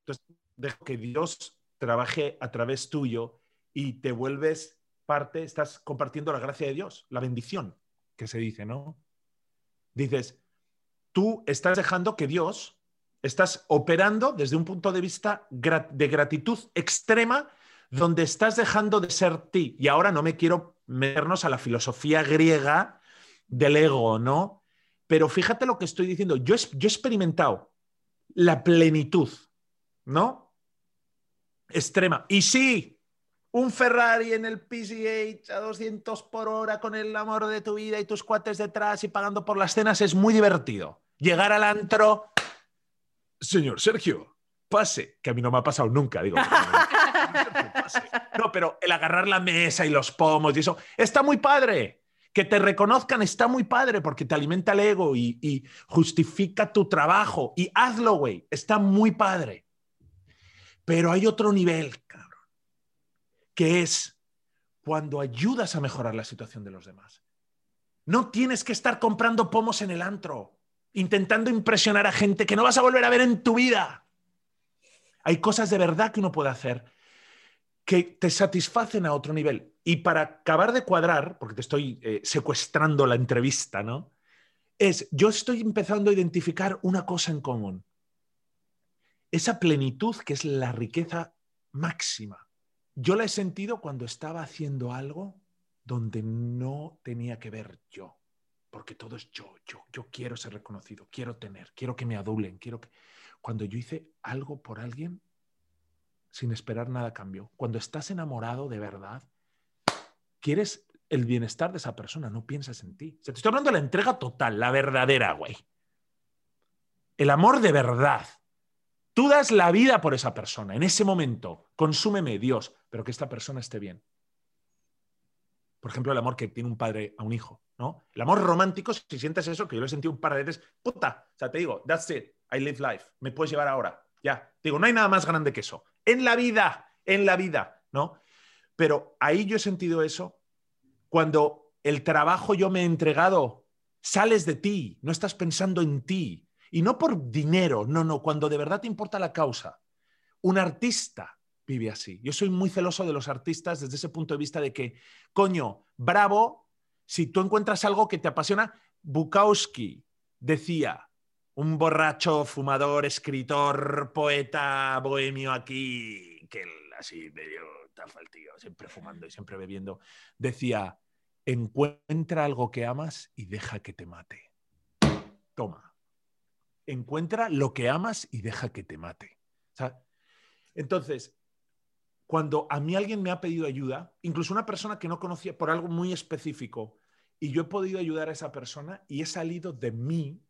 Entonces, dejo que Dios trabaje a través tuyo y te vuelves parte, estás compartiendo la gracia de Dios, la bendición que se dice, ¿no? Dices, tú estás dejando que Dios, estás operando desde un punto de vista de gratitud extrema, donde estás dejando de ser ti. Y ahora no me quiero meternos a la filosofía griega del ego, ¿no? Pero fíjate lo que estoy diciendo. Yo, yo he experimentado la plenitud, ¿no? extrema. Y sí, un Ferrari en el PCH a 200 por hora con el amor de tu vida y tus cuates detrás y pagando por las cenas es muy divertido. Llegar al antro, señor Sergio, pase, que a mí no me ha pasado nunca, digo. No, pero el agarrar la mesa y los pomos y eso, está muy padre. Que te reconozcan está muy padre porque te alimenta el ego y, y justifica tu trabajo. Y hazlo, güey, está muy padre. Pero hay otro nivel, que es cuando ayudas a mejorar la situación de los demás. No tienes que estar comprando pomos en el antro, intentando impresionar a gente que no vas a volver a ver en tu vida. Hay cosas de verdad que uno puede hacer que te satisfacen a otro nivel. Y para acabar de cuadrar, porque te estoy eh, secuestrando la entrevista, ¿no? Es, yo estoy empezando a identificar una cosa en común. Esa plenitud que es la riqueza máxima. Yo la he sentido cuando estaba haciendo algo donde no tenía que ver yo, porque todo es yo, yo, yo quiero ser reconocido, quiero tener, quiero que me adulen, quiero que... Cuando yo hice algo por alguien sin esperar nada a cambio, cuando estás enamorado de verdad, quieres el bienestar de esa persona, no piensas en ti. te estoy hablando de la entrega total, la verdadera, güey. El amor de verdad. Tú das la vida por esa persona. En ese momento, consúmeme, Dios, pero que esta persona esté bien. Por ejemplo, el amor que tiene un padre a un hijo, ¿no? El amor romántico, si sientes eso, que yo lo he sentido un par de veces, puta, o sea, te digo, that's it, I live life, me puedes llevar ahora, ya. digo, no hay nada más grande que eso. En la vida, en la vida, ¿no? Pero ahí yo he sentido eso cuando el trabajo yo me he entregado, sales de ti, no estás pensando en ti. Y no por dinero, no, no, cuando de verdad te importa la causa. Un artista vive así. Yo soy muy celoso de los artistas desde ese punto de vista de que, coño, bravo, si tú encuentras algo que te apasiona, Bukowski decía, un borracho, fumador, escritor, poeta, bohemio aquí, que así medio tafa el tío, siempre fumando y siempre bebiendo, decía, encuentra algo que amas y deja que te mate. Toma. Encuentra lo que amas y deja que te mate. entonces, cuando a mí alguien me ha pedido ayuda, incluso una persona que no conocía por algo muy específico, y yo he podido ayudar a esa persona y he salido de mí,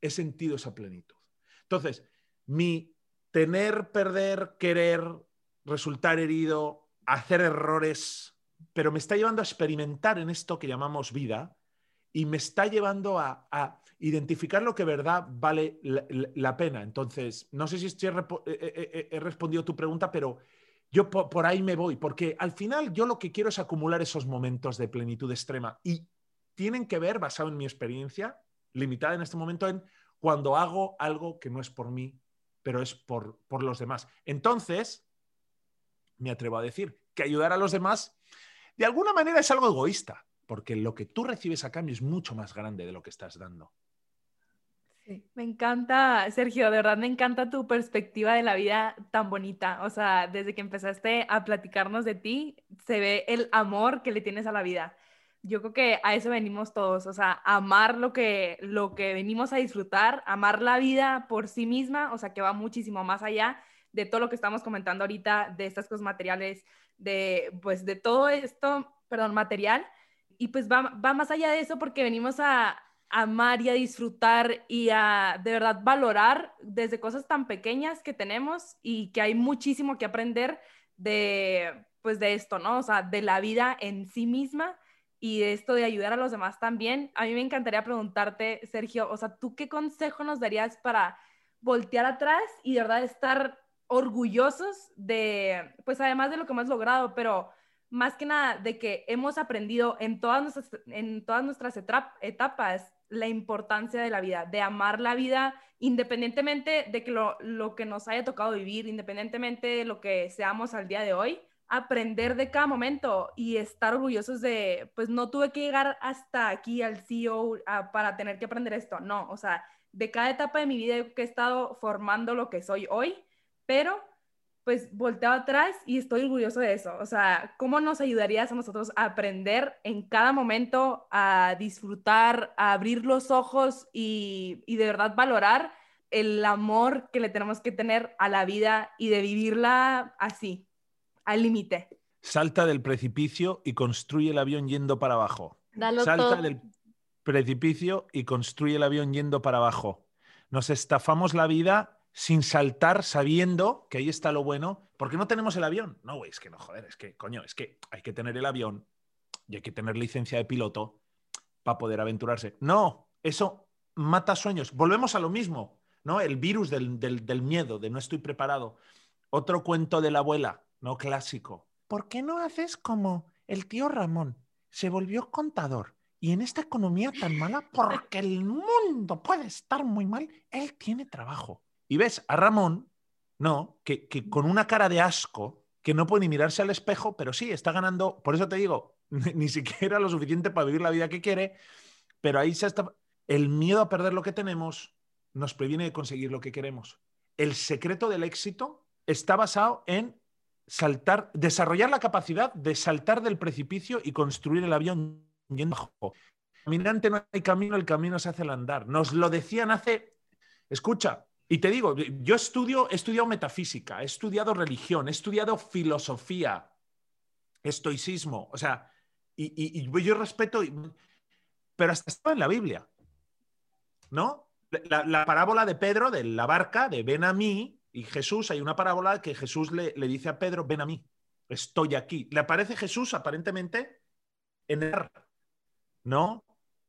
he sentido esa plenitud. Entonces, mi tener, perder, querer, resultar herido, hacer errores, pero me está llevando a experimentar en esto que llamamos vida y me está llevando a, identificar lo que verdad vale la, pena. Entonces, no sé si he, respondido tu pregunta, pero yo por, ahí me voy, porque al final yo lo que quiero es acumular esos momentos de plenitud extrema y tienen que ver, basado en mi experiencia, limitada en este momento, en cuando hago algo que no es por mí, pero es por, por los demás. Entonces, me atrevo a decir que ayudar a los demás, de alguna manera es algo egoísta, porque lo que tú recibes a cambio es mucho más grande de lo que estás dando. Me encanta, Sergio, de verdad me encanta tu perspectiva de la vida tan bonita. O sea, desde que empezaste a platicarnos de ti, se ve el amor que le tienes a la vida. Yo creo que a eso venimos todos, o sea, amar lo que, lo que venimos a disfrutar, amar la vida por sí misma, o sea, que va muchísimo más allá de todo lo que estamos comentando ahorita, de estas cosas materiales, de, pues, de todo esto, perdón, material. Y pues va, va más allá de eso porque venimos a, amar y a disfrutar y a de verdad valorar desde cosas tan pequeñas que tenemos y que hay muchísimo que aprender de pues de esto, ¿no? O sea, de la vida en sí misma y de esto de ayudar a los demás también. A mí me encantaría preguntarte, Sergio, o sea, ¿tú qué consejo nos darías para voltear atrás y de verdad estar orgullosos de, pues además de lo que hemos logrado, pero más que nada de que hemos aprendido en todas nuestras, en todas nuestras etapas la importancia de la vida, de amar la vida independientemente de que lo, lo, que nos haya tocado vivir, independientemente de lo que seamos al día de hoy, aprender de cada momento y estar orgullosos de, pues no tuve que llegar hasta aquí al CEO para tener que aprender esto, no, o sea, de cada etapa de mi vida que he estado formando lo que soy hoy, pero pues volteo atrás y estoy orgulloso de eso. O sea, ¿cómo nos ayudarías a nosotros a aprender en cada momento a disfrutar, a abrir los ojos y, y de verdad valorar el amor que le tenemos que tener a la vida y de vivirla así, al límite? Salta del precipicio y construye el avión yendo para abajo. Salta del precipicio y construye el avión yendo para abajo. Nos estafamos la vida sin saltar sabiendo que ahí está lo bueno, porque no tenemos el avión. No, güey, es que no, joder, es que, coño, es que hay que tener el avión y hay que tener licencia de piloto para poder aventurarse. No, eso mata sueños. Volvemos a lo mismo, ¿no? El virus del, del miedo, de no estoy preparado. Otro cuento de la abuela, ¿no? Clásico. ¿Por qué no haces como el tío Ramón se volvió contador y en esta economía tan mala, porque el mundo puede estar muy mal, él tiene trabajo. Y ves a Ramón, no, que, que con una cara de asco, que no puede ni mirarse al espejo, pero sí, está ganando, por eso te digo, ni siquiera lo suficiente para vivir la vida que quiere, pero ahí se está... El miedo a perder lo que tenemos nos previene de conseguir lo que queremos. El secreto del éxito está basado en saltar, desarrollar la capacidad de saltar del precipicio y construir el avión yendo abajo. Caminante no hay camino, el camino se hace al andar. Nos lo decían hace. Escucha, y te digo, yo estudio, he estudiado metafísica, he estudiado religión, he estudiado filosofía, estoicismo, o sea, y, yo respeto, pero hasta estaba en la Biblia, ¿no? La, parábola de Pedro, de la barca, de ven a mí, y Jesús, hay una parábola que Jesús le, le dice a Pedro, ven a mí, estoy aquí. Le aparece Jesús aparentemente en el ¿no?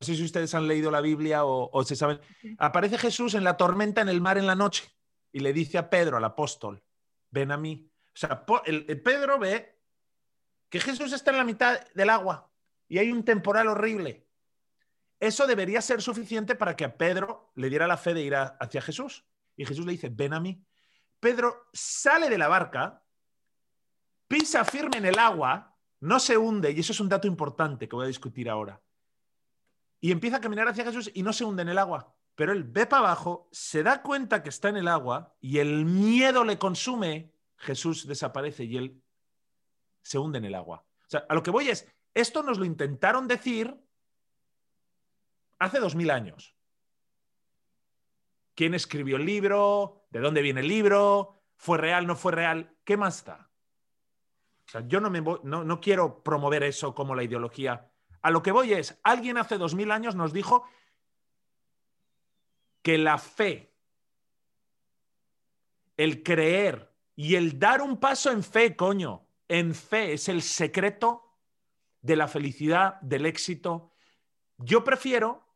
No sé si ustedes han leído la Biblia o, se saben. Aparece Jesús en la tormenta en el mar en la noche y le dice a Pedro, al apóstol, ven a mí. O sea, el, Pedro ve que Jesús está en la mitad del agua y hay un temporal horrible. Eso debería ser suficiente para que a Pedro le diera la fe de ir hacia Jesús. Y Jesús le dice, ven a mí. Pedro sale de la barca, pisa firme en el agua, no se hunde, y eso es un dato importante que voy a discutir ahora y empieza a caminar hacia Jesús y no se hunde en el agua. Pero él ve para abajo, se da cuenta que está en el agua y el miedo le consume, Jesús desaparece y él se hunde en el agua. O sea, a lo que voy es, esto nos lo intentaron decir hace dos mil años. ¿Quién escribió el libro? ¿De dónde viene el libro? ¿Fue real? ¿No fue real? ¿Qué más da? O sea, yo no, me no, no quiero promover eso como la ideología a lo que voy es, alguien hace dos mil años nos dijo que la fe, el creer y el dar un paso en fe, coño, en fe es el secreto de la felicidad, del éxito. Yo prefiero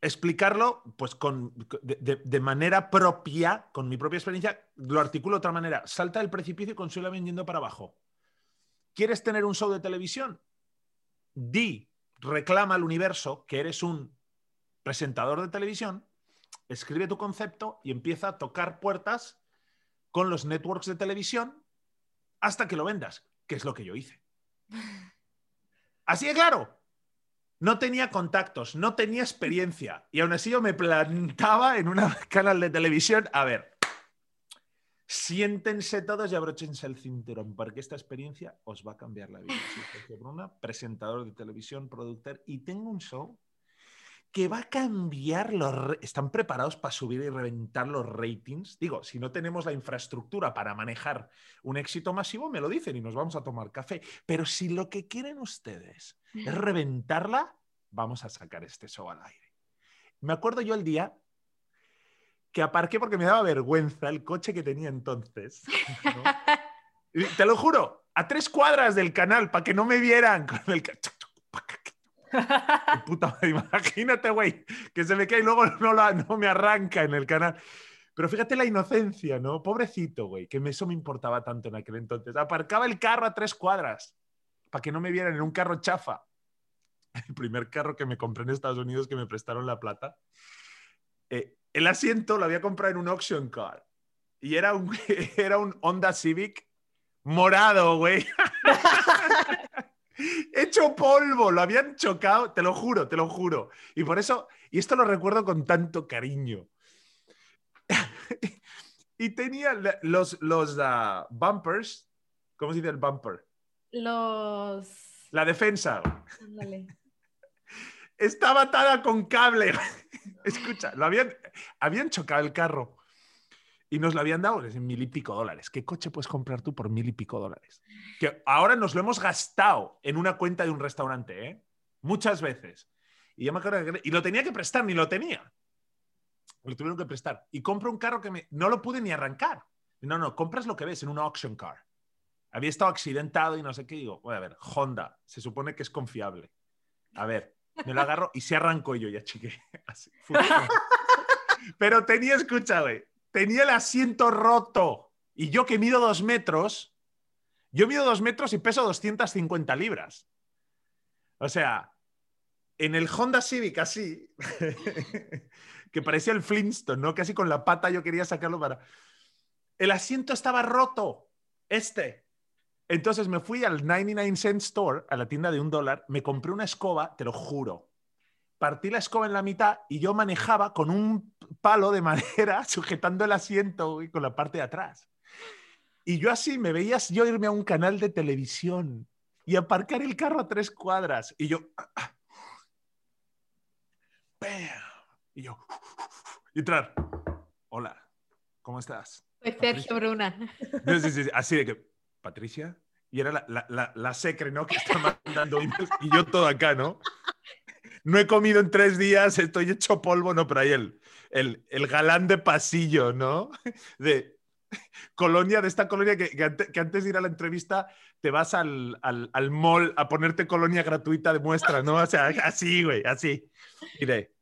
explicarlo pues con, de, de, manera propia, con mi propia experiencia, lo articulo de otra manera. Salta del precipicio y consuela yendo para abajo. ¿Quieres tener un show de televisión? Di, reclama al universo que eres un presentador de televisión, escribe tu concepto y empieza a tocar puertas con los networks de televisión hasta que lo vendas, que es lo que yo hice. Así de claro. No tenía contactos, no tenía experiencia y aún así yo me plantaba en un canal de televisión a ver, Siéntense todos y abróchense el cinturón, porque esta experiencia os va a cambiar la vida. Soy Bruna, presentador de televisión, productor, y tengo un show que va a cambiar los... ¿Están preparados para subir y reventar los ratings? Digo, si no tenemos la infraestructura para manejar un éxito masivo, me lo dicen y nos vamos a tomar café. Pero si lo que quieren ustedes es reventarla, vamos a sacar este show al aire. Me acuerdo yo el día que aparqué porque me daba vergüenza el coche que tenía entonces. te lo juro, a tres cuadras del canal, para que no me vieran con el... Puta, imagínate, güey, que se me cae y luego no, no me arranca en el canal. Pero fíjate la inocencia, ¿no? Pobrecito, güey, que eso me importaba tanto en aquel entonces. Aparcaba el carro a tres cuadras para que no me vieran en un carro chafa. El primer carro que me compré en Estados Unidos que me prestaron la plata. Eh, el asiento lo había comprado en un auction car. Y era un, era un Honda Civic morado, güey. Hecho polvo, lo habían chocado, te lo juro, te lo juro. Y por eso, y esto lo recuerdo con tanto cariño. y tenía los, los uh, bumpers, ¿cómo se dice el bumper? Los... La defensa. Estaba atada con cable. Escucha, lo habían, habían chocado el carro y nos lo habían dado mil y pico dólares. ¿Qué coche puedes comprar tú por mil y pico dólares? Que ahora nos lo hemos gastado en una cuenta de un restaurante, ¿eh? Muchas veces. Y yo me acuerdo que, y lo tenía que prestar, ni lo tenía. Lo tuvieron que prestar. Y compro un carro que me, no lo pude ni arrancar. No, no, compras lo que ves en una auction car. Había estado accidentado y no sé qué. Digo, voy a ver, Honda, se supone que es confiable. A ver, me lo agarro y se arrancó y yo ya chiqué. Pero tenía, escucha, güey, tenía el asiento roto. Y yo que mido dos metros, Yo mido dos metros y peso 250 libras. O sea, en el Honda Civic así, que parecía el Flintstone, ¿no? Casi con la pata yo quería sacarlo para... El asiento estaba roto, este. Entonces me fui al 99 cent store, a la tienda de un dólar, me compré una escoba, te lo juro. Partí la escoba en la mitad y yo manejaba con un palo de madera sujetando el asiento y con la parte de atrás. Y yo así me veías yo irme a un canal de televisión y aparcar el carro a tres cuadras. Y yo... ¡Bam! Y yo... Y entrar. Hola, ¿cómo estás? Soy Sergio Bruna. No, sí, sí, sí, así de que, Patricia. Y era la, la, la, la secre, ¿no? Que está mandando emails y yo todo acá, ¿no? No he comido en tres días, estoy hecho polvo, no, pero ahí el, el, el galán de pasillo, ¿no? De colonia, de esta colonia que, que, ante- que antes de ir a la entrevista te vas al, al, al mall a ponerte colonia gratuita de muestra, ¿no? O sea, así, güey, así. Y de,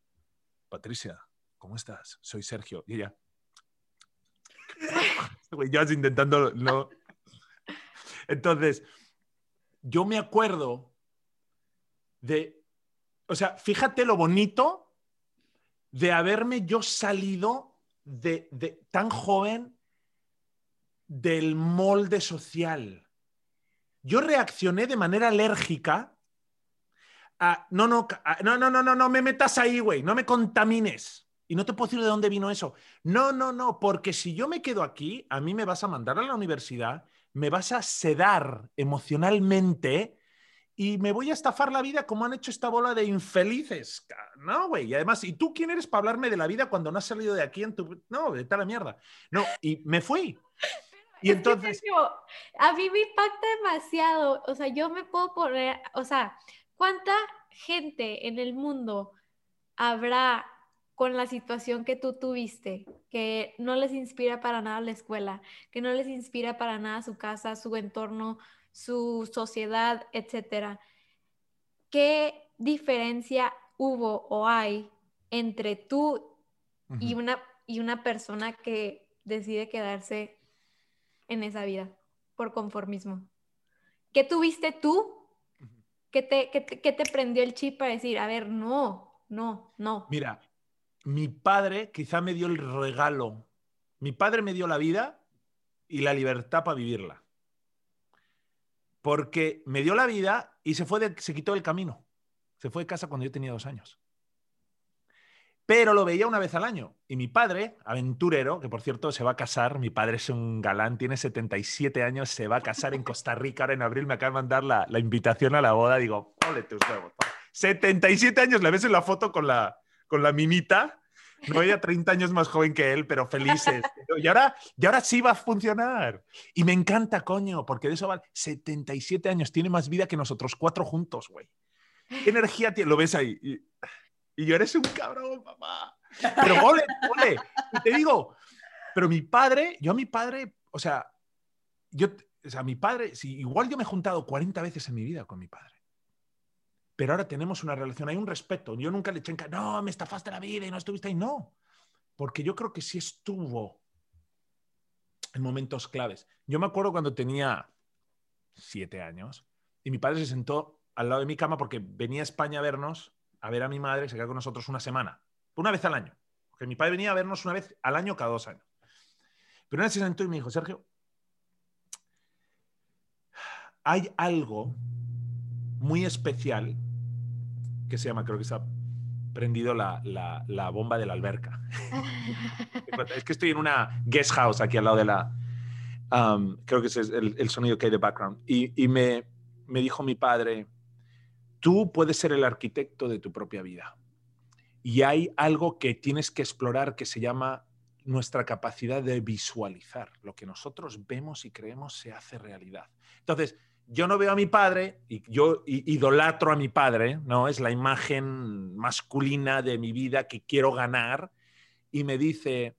Patricia, ¿cómo estás? Soy Sergio. Y ella, güey, yo intentando, no. Entonces, yo me acuerdo de, o sea, fíjate lo bonito de haberme yo salido de, tan joven del molde social. Yo reaccioné de manera alérgica a, no, no, a- no, no, no, no, no me metas ahí, güey, no me contamines. Y no te puedo decir de dónde vino eso. No, no, no, porque si yo me quedo aquí, a mí me vas a mandar a la universidad, me vas a sedar emocionalmente y me voy a estafar la vida como han hecho esta bola de infelices. No, güey. Y además, ¿y tú quién eres para hablarme de la vida cuando no has salido de aquí en tu... No, de tal mierda. No, y me fui. Y Es entonces... Sergio, a mí me impacta demasiado. O sea, yo me puedo poner, o sea, ¿cuánta gente en el mundo habrá con la situación que tú tuviste, que no les inspira para nada la escuela, que no les inspira para nada su casa, su entorno, su sociedad, etcétera? ¿Qué diferencia hubo o hay entre tú y una, y una persona que decide quedarse en esa vida por conformismo. ¿Qué tuviste tú? ¿Qué te, qué te, qué te prendió el chip para decir, a ver, no, no, no? Mira, mi padre quizá me dio el regalo. Mi padre me dio la vida y la libertad para vivirla. Porque me dio la vida y se fue de- se quitó del camino. Se fue de casa cuando yo tenía dos años. Pero lo veía una vez al año. Y mi padre, aventurero, que por cierto se va a casar, mi padre es un galán, tiene 77 años, se va a casar en Costa Rica ahora en abril, me acaba de mandar la, la invitación a la boda, digo, ole tus huevos. 77 años, la ves en la foto con la, con la minita, no ella 30 años más joven que él, pero felices. Y ahora, y ahora sí va a funcionar. Y me encanta, coño, porque de eso va 77 años, tiene más vida que nosotros cuatro juntos, güey. ¿Qué energía tiene? Lo ves ahí. Y, y yo eres un cabrón, papá. Pero ole, ole. Y te digo, pero mi padre, yo a mi padre, o sea, yo, o sea, mi padre, si, igual yo me he juntado 40 veces en mi vida con mi padre. Pero ahora tenemos una relación, hay un respeto. Yo nunca le eché en cara, no, me estafaste la vida y no estuviste ahí. No, porque yo creo que sí estuvo en momentos claves. Yo me acuerdo cuando tenía siete años y mi padre se sentó al lado de mi cama porque venía a España a vernos, a ver a mi madre, se quedó con nosotros una semana, una vez al año. Porque mi padre venía a vernos una vez al año cada dos años. Pero una vez se sentó y me dijo, Sergio, hay algo muy especial que se llama, creo que se ha prendido la, la, la bomba de la alberca. es que estoy en una guest house aquí al lado de la... um, creo que ese es el, el, sonido que hay de background. Y, y me, me dijo mi padre, tú puedes ser el arquitecto de tu propia vida. Y hay algo que tienes que explorar que se llama nuestra capacidad de visualizar. Lo que nosotros vemos y creemos se hace realidad. Entonces, yo no veo a mi padre y yo idolatro a mi padre, ¿no? Es la imagen masculina de mi vida que quiero ganar y me dice,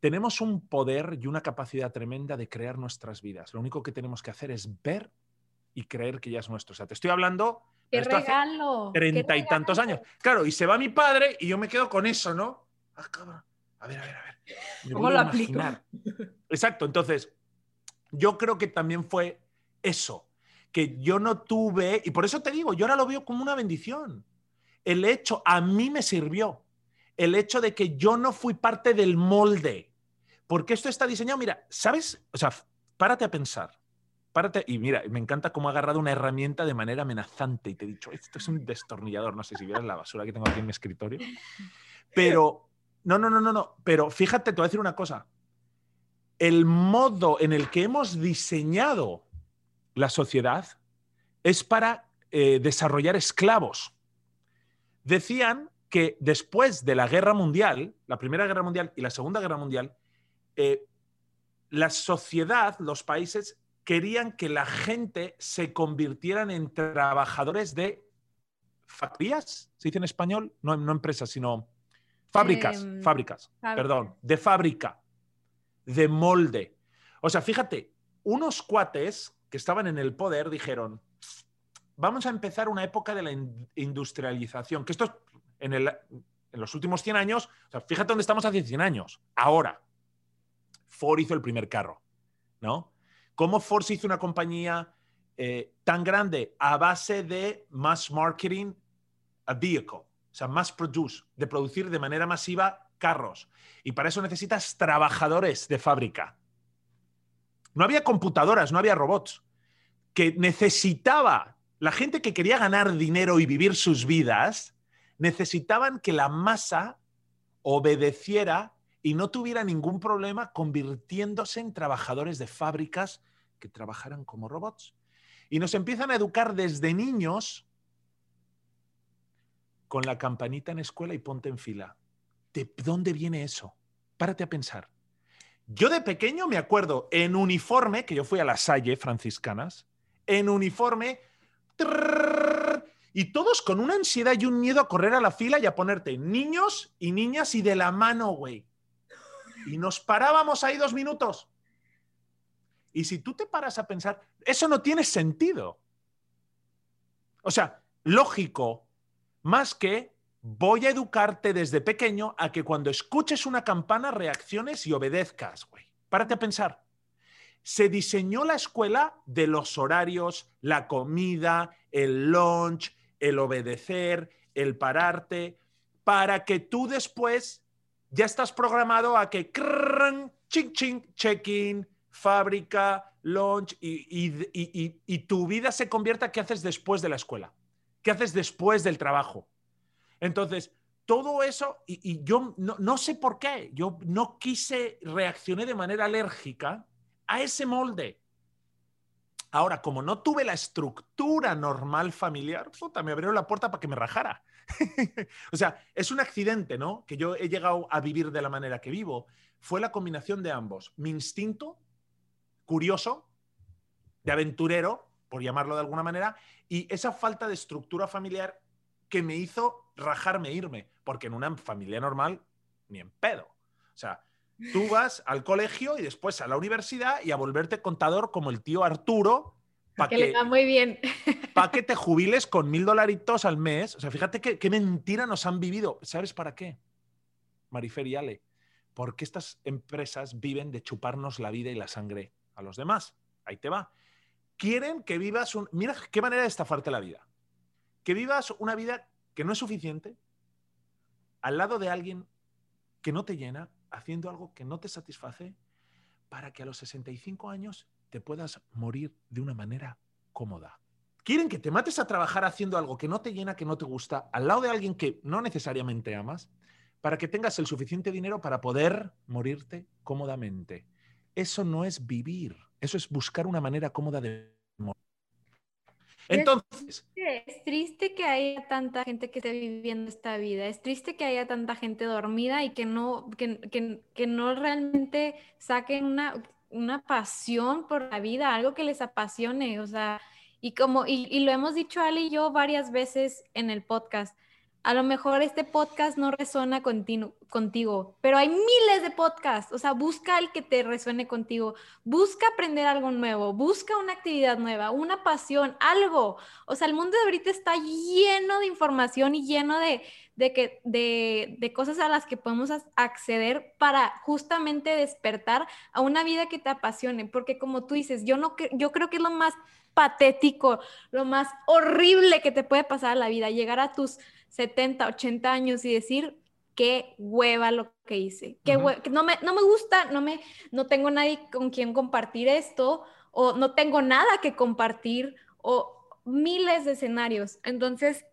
tenemos un poder y una capacidad tremenda de crear nuestras vidas. Lo único que tenemos que hacer es ver y creer que ya es nuestro. O sea, te estoy hablando ¡Qué regalo! Treinta y tantos años. Claro, y se va mi padre y yo me quedo con eso, ¿no? Ah, cabrón. A ver, a ver, a ver. Me ¿Cómo lo aplico? Exacto, entonces, yo creo que también fue eso, que yo no tuve, y por eso te digo, yo ahora lo veo como una bendición. El hecho, a mí me sirvió, el hecho de que yo no fui parte del molde, porque esto está diseñado, mira, ¿sabes? O sea, párate a pensar. Párate, y mira, me encanta cómo ha agarrado una herramienta de manera amenazante y te he dicho, esto es un destornillador, no sé si vieras la basura que tengo aquí en mi escritorio. Pero, no, no, no, no, no, pero fíjate, te voy a decir una cosa. El modo en el que hemos diseñado la sociedad es para eh, desarrollar esclavos. Decían que después de la guerra mundial, la Primera Guerra Mundial y la Segunda Guerra Mundial, eh, la sociedad, los países, querían que la gente se convirtieran en trabajadores de factorías, se dice en español, no, no empresas, sino fábricas, Em, fábricas, fábrica. perdón, de fábrica, de molde. O sea, fíjate, unos cuates que estaban en el poder dijeron, vamos a empezar una época de la in- industrialización, que esto es en, los últimos 100 años, fíjate dónde estamos hace 100 años, ahora. Ford hizo el primer carro, ¿no? ¿Cómo Ford hizo una compañía eh, tan grande a base de mass marketing a vehicle, o sea, mass produce, de producir de manera masiva carros. Y para eso necesitas trabajadores de fábrica. No había computadoras, no había robots. Que necesitaba, la gente que quería ganar dinero y vivir sus vidas, necesitaban que la masa obedeciera y no tuviera ningún problema convirtiéndose en trabajadores de fábricas que trabajaran como robots. Y nos empiezan a educar desde niños con la campanita en escuela y ponte en fila. ¿De dónde viene eso? Párate a pensar. Yo de pequeño me acuerdo en uniforme, que yo fui a la Salle franciscanas, en uniforme, y todos con una ansiedad y un miedo a correr a la fila y a ponerte niños y niñas y de la mano, güey. Y nos parábamos ahí dos minutos. Y si tú te paras a pensar, eso no tiene sentido. O sea, lógico, más que voy a educarte desde pequeño a que cuando escuches una campana reacciones y obedezcas, güey. Párate a pensar. Se diseñó la escuela de los horarios, la comida, el lunch, el obedecer, el pararte, para que tú después ya estás programado a que ching ching, check-in, fábrica, lunch y, y- y- y- tu vida se convierta qué haces después de la escuela, qué haces después del trabajo. Entonces, todo eso, y, yo no, no sé por qué, yo no quise, reaccioné de manera alérgica a ese molde. Ahora, como no tuve la estructura normal familiar, puta, me abrieron la puerta para que me rajara. o sea, es un accidente, ¿no? Que yo he llegado a vivir de la manera que vivo. Fue la combinación de ambos. Mi instinto curioso, de aventurero, por llamarlo de alguna manera, y esa falta de estructura familiar que me hizo rajarme e irme, porque en una familia normal, ni en pedo. O sea, tú vas al colegio y después a la universidad y a volverte contador como el tío Arturo para Que le va muy bien. pa' que te jubiles con mil dolaritos al mes. O sea, fíjate qué, qué mentira nos han vivido. ¿Sabes para qué? Marifer y Ale. Porque estas empresas viven de chuparnos la vida y la sangre a los demás. Ahí te va. Quieren que vivas un... Mira qué manera de estafarte la vida. Que vivas una vida que no es suficiente al lado de alguien que no te llena, haciendo algo que no te satisface, para que a los 65 años te puedas morir de una manera cómoda. Quieren que te mates a trabajar haciendo algo que no te llena, que no te gusta, al lado de alguien que no necesariamente amas, para que tengas el suficiente dinero para poder morirte cómodamente. Eso no es vivir, eso es buscar una manera cómoda de. Entonces, Es triste que haya tanta gente que esté viviendo esta vida. Es triste que haya tanta gente dormida y que no, que, que- que no realmente saquen una, una pasión por la vida, algo que les apasione. O sea, y como, y, y lo hemos dicho Ali y yo varias veces en el podcast. A lo mejor este podcast no resuena contigo, pero hay miles de podcasts. O sea, busca el que te resuene contigo. Busca aprender algo nuevo. Busca una actividad nueva, una pasión, algo. O sea, el mundo de ahorita está lleno de información y lleno de, de, que, de, cosas a las que podemos acceder para justamente despertar a una vida que te apasione. Porque como tú dices, yo, no, yo creo que es lo más patético, lo más horrible que te puede pasar a la vida, llegar a tus 70, 80 años y decir, qué hueva lo que hice, qué no, me, no me gusta, no, me, no tengo nadie con quien compartir esto, o no tengo nada que compartir, o miles de escenarios. Entonces,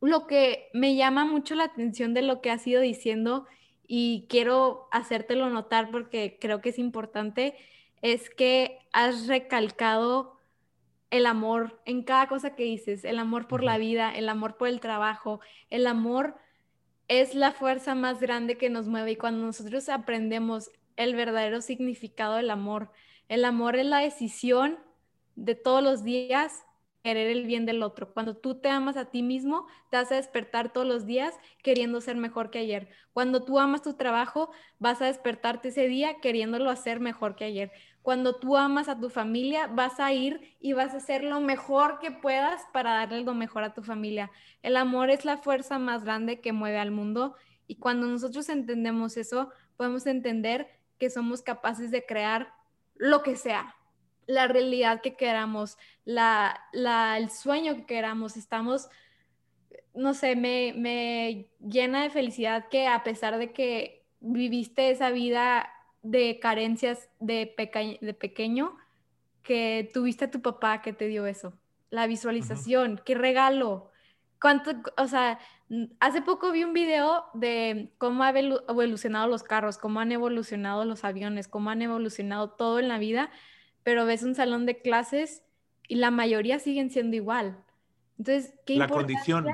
lo que me llama mucho la atención de lo que has ido diciendo y quiero hacértelo notar porque creo que es importante, es que has recalcado el amor en cada cosa que dices, el amor por la vida, el amor por el trabajo, el amor es la fuerza más grande que nos mueve y cuando nosotros aprendemos el verdadero significado del amor, el amor es la decisión de todos los días querer el bien del otro. Cuando tú te amas a ti mismo, te vas a despertar todos los días queriendo ser mejor que ayer. Cuando tú amas tu trabajo, vas a despertarte ese día queriéndolo hacer mejor que ayer. Cuando tú amas a tu familia, vas a ir y vas a hacer lo mejor que puedas para darle lo mejor a tu familia. El amor es la fuerza más grande que mueve al mundo y cuando nosotros entendemos eso, podemos entender que somos capaces de crear lo que sea, la realidad que queramos, la, el sueño que queramos. Estamos, no sé, me, me llena de felicidad que a pesar de que viviste esa vida de carencias de, de pequeño que tuviste a tu papá que te dio eso. La visualización, qué regalo. Cuánto, o sea, hace poco vi un video de cómo han evolucionado los carros, cómo han evolucionado los aviones, cómo han evolucionado todo en la vida, pero ves un salón de clases y la mayoría siguen siendo igual. Entonces, ¿qué La condición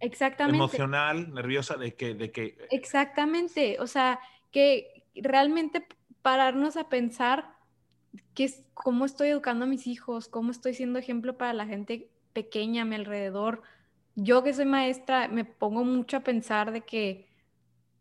Exactamente. emocional, nerviosa de que, de que... Exactamente, o sea, que realmente pararnos a pensar que es, cómo estoy educando a mis hijos, cómo estoy siendo ejemplo para la gente pequeña a mi alrededor. Yo que soy maestra, me pongo mucho a pensar de que,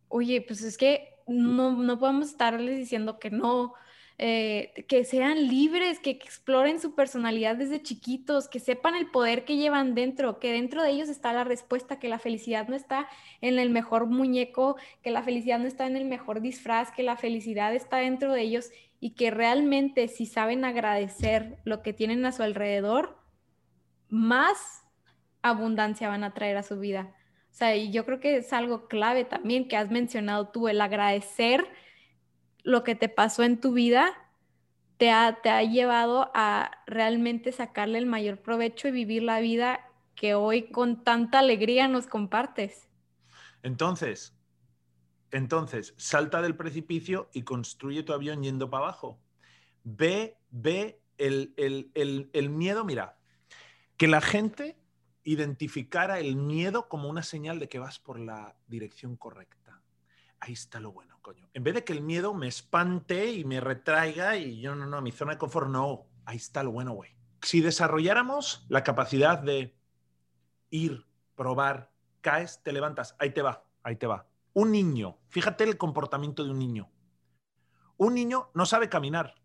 oye, pues es que no, no podemos estarles diciendo que no, eh, que sean libres, que exploren su personalidad desde chiquitos, que sepan el poder que llevan dentro, que dentro de ellos está la respuesta, que la felicidad no está en el mejor muñeco, que la felicidad no está en el mejor disfraz, que la felicidad está dentro de ellos y que realmente si saben agradecer lo que tienen a su alrededor, más abundancia van a traer a su vida. O sea, y yo creo que es algo clave también que has mencionado tú, el agradecer lo que te pasó en tu vida te ha, te ha llevado a realmente sacarle el mayor provecho y vivir la vida que hoy con tanta alegría nos compartes. Entonces, entonces, salta del precipicio y construye tu avión yendo para abajo. Ve, ve el, el miedo, mira, que la gente identificara el miedo como una señal de que vas por la dirección correcta. Ahí está lo bueno coño. En vez de que el miedo me espante y me retraiga y yo no, no, mi zona de confort, no. Ahí está lo bueno, güey. Si desarrolláramos la capacidad de ir, probar, caes, te levantas, ahí te va, ahí te va. Un niño, fíjate el comportamiento de un niño. Un niño no sabe caminar.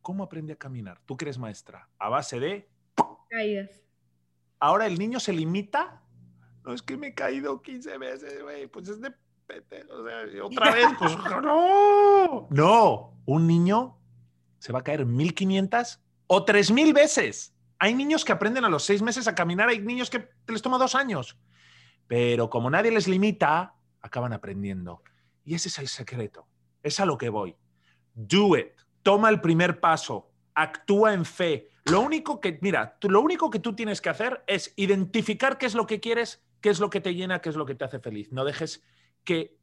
¿Cómo aprende a caminar? Tú que eres maestra, a base de caídas. Ahora el niño se limita. No es que me he caído 15 veces, güey. Pues es de otra vez, pues no. No, un niño se va a caer 1500 o 3000 veces. Hay niños que aprenden a los seis meses a caminar, hay niños que les toma dos años. Pero como nadie les limita, acaban aprendiendo. Y ese es el secreto. Es a lo que voy. Do it. Toma el primer paso. Actúa en fe. Lo único que, mira, lo único que tú tienes que hacer es identificar qué es lo que quieres, qué es lo que te llena, qué es lo que te hace feliz. No dejes que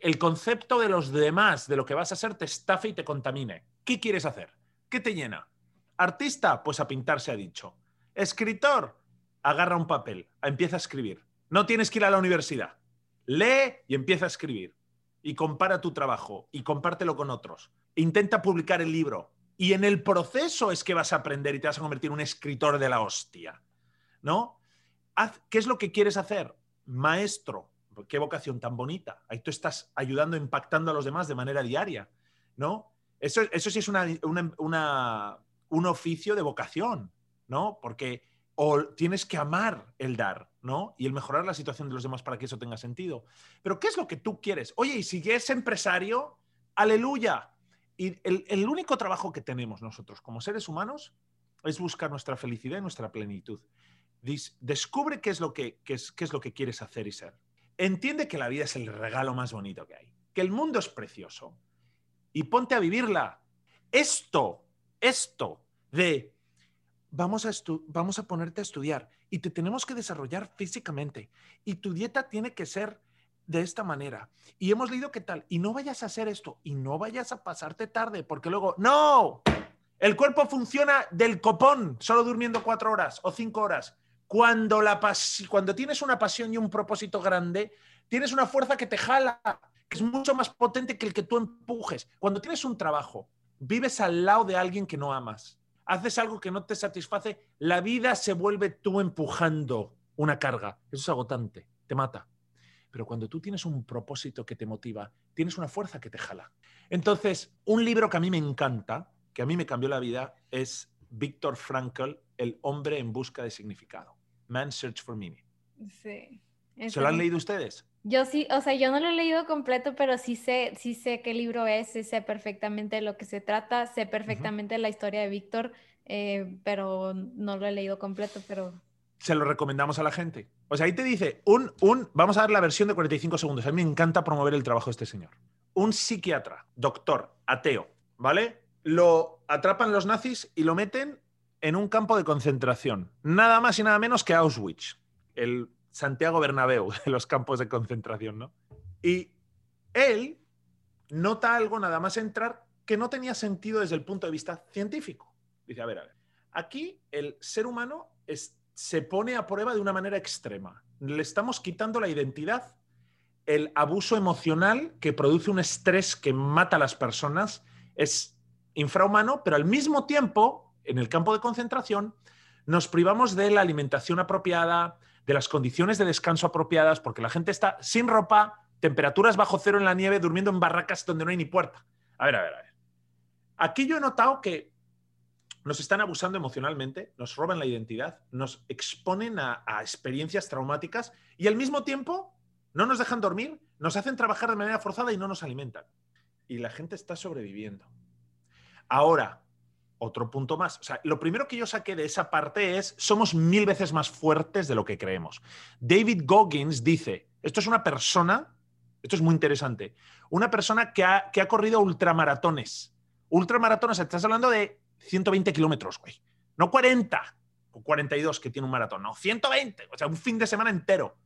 el concepto de los demás, de lo que vas a ser, te estafe y te contamine. ¿Qué quieres hacer? ¿Qué te llena? Artista, pues a pintar se ha dicho. Escritor, agarra un papel, empieza a escribir. No tienes que ir a la universidad. Lee y empieza a escribir. Y compara tu trabajo y compártelo con otros. Intenta publicar el libro. Y en el proceso es que vas a aprender y te vas a convertir en un escritor de la hostia. ¿No? Haz, ¿Qué es lo que quieres hacer? maestro. Qué vocación tan bonita. Ahí tú estás ayudando, impactando a los demás de manera diaria, ¿no? Eso, eso sí es una, una- un oficio de vocación, ¿no? Porque tienes que amar el dar, ¿no? Y el mejorar la situación de los demás para que eso tenga sentido. Pero ¿qué es lo que tú quieres? Oye, y si es empresario, aleluya. Y el, el único trabajo que tenemos nosotros como seres humanos es buscar nuestra felicidad y nuestra plenitud. Dis- descubre qué es, lo que, qué es, qué es lo que quieres hacer y ser. Entiende que la vida es el regalo más bonito que hay, que el mundo es precioso y ponte a vivirla. Esto, esto de vamos a, vamos a ponerte a estudiar y te tenemos que desarrollar físicamente y tu dieta tiene que ser de esta manera. Y hemos leído qué tal. Y no vayas a hacer esto y no vayas a pasarte tarde porque luego, no, el cuerpo funciona del copón, solo durmiendo cuatro horas o cinco horas. Cuando, tienes una pasión y un propósito grande, tienes una fuerza que te jala, que es mucho más potente que el que tú empujes. Cuando tienes un trabajo, vives al lado de alguien que no amas, haces algo que no te satisface, la vida se vuelve tú empujando una carga. Eso es agotante, te mata. Pero cuando tú tienes un propósito que te motiva, tienes una fuerza que te jala. Entonces, un libro que a mí me encanta, que a mí me cambió la vida, es Víctor Frankl, El hombre en busca de significado. Man's Search for Meaning. Sí. ¿Se lo han leído ustedes? Yo sí, o sea, yo no lo he leído completo, pero sí sé, sí sé qué libro es, sí sé perfectamente de lo que se trata, sé perfectamente la historia de Víctor, eh, pero no lo he leído completo, pero se lo recomendamos a la gente. O sea, ahí te dice, un, un, vamos a ver la versión de 45 segundos. A mí me encanta promover el trabajo de este señor. Un psiquiatra, doctor, ateo, ¿vale? Lo atrapan los nazis y lo meten en un campo de concentración. Nada más y nada menos que Auschwitz, el Santiago Bernabéu de los campos de concentración, ¿no? Y él nota algo nada más entrar que no tenía sentido desde el punto de vista científico. Dice, a ver, aquí el ser humano es- se pone a prueba de una manera extrema. Le estamos quitando la identidad, el abuso emocional que produce un estrés que mata a las personas es infrahumano, pero al mismo tiempo, en el campo de concentración, nos privamos de la alimentación apropiada, de las condiciones de descanso apropiadas, porque la gente está sin ropa, temperaturas bajo cero en la nieve, durmiendo en barracas donde no hay ni puerta. A ver, a ver, a ver. Aquí yo he notado que nos están abusando emocionalmente, nos roban la identidad, nos exponen a, a experiencias traumáticas y al mismo tiempo no nos dejan dormir, nos hacen trabajar de manera forzada y no nos alimentan. Y la gente está sobreviviendo. Ahora, otro punto más. O sea, lo primero que yo saqué de esa parte es, somos mil veces más fuertes de lo que creemos. David Goggins dice, esto es una persona, esto es muy interesante, una persona que ha, que ha corrido ultramaratones. Ultramaratones, estás hablando de 120 kilómetros, güey. No 40 o 42 que tiene un maratón, no, 120, o sea, un fin de semana entero,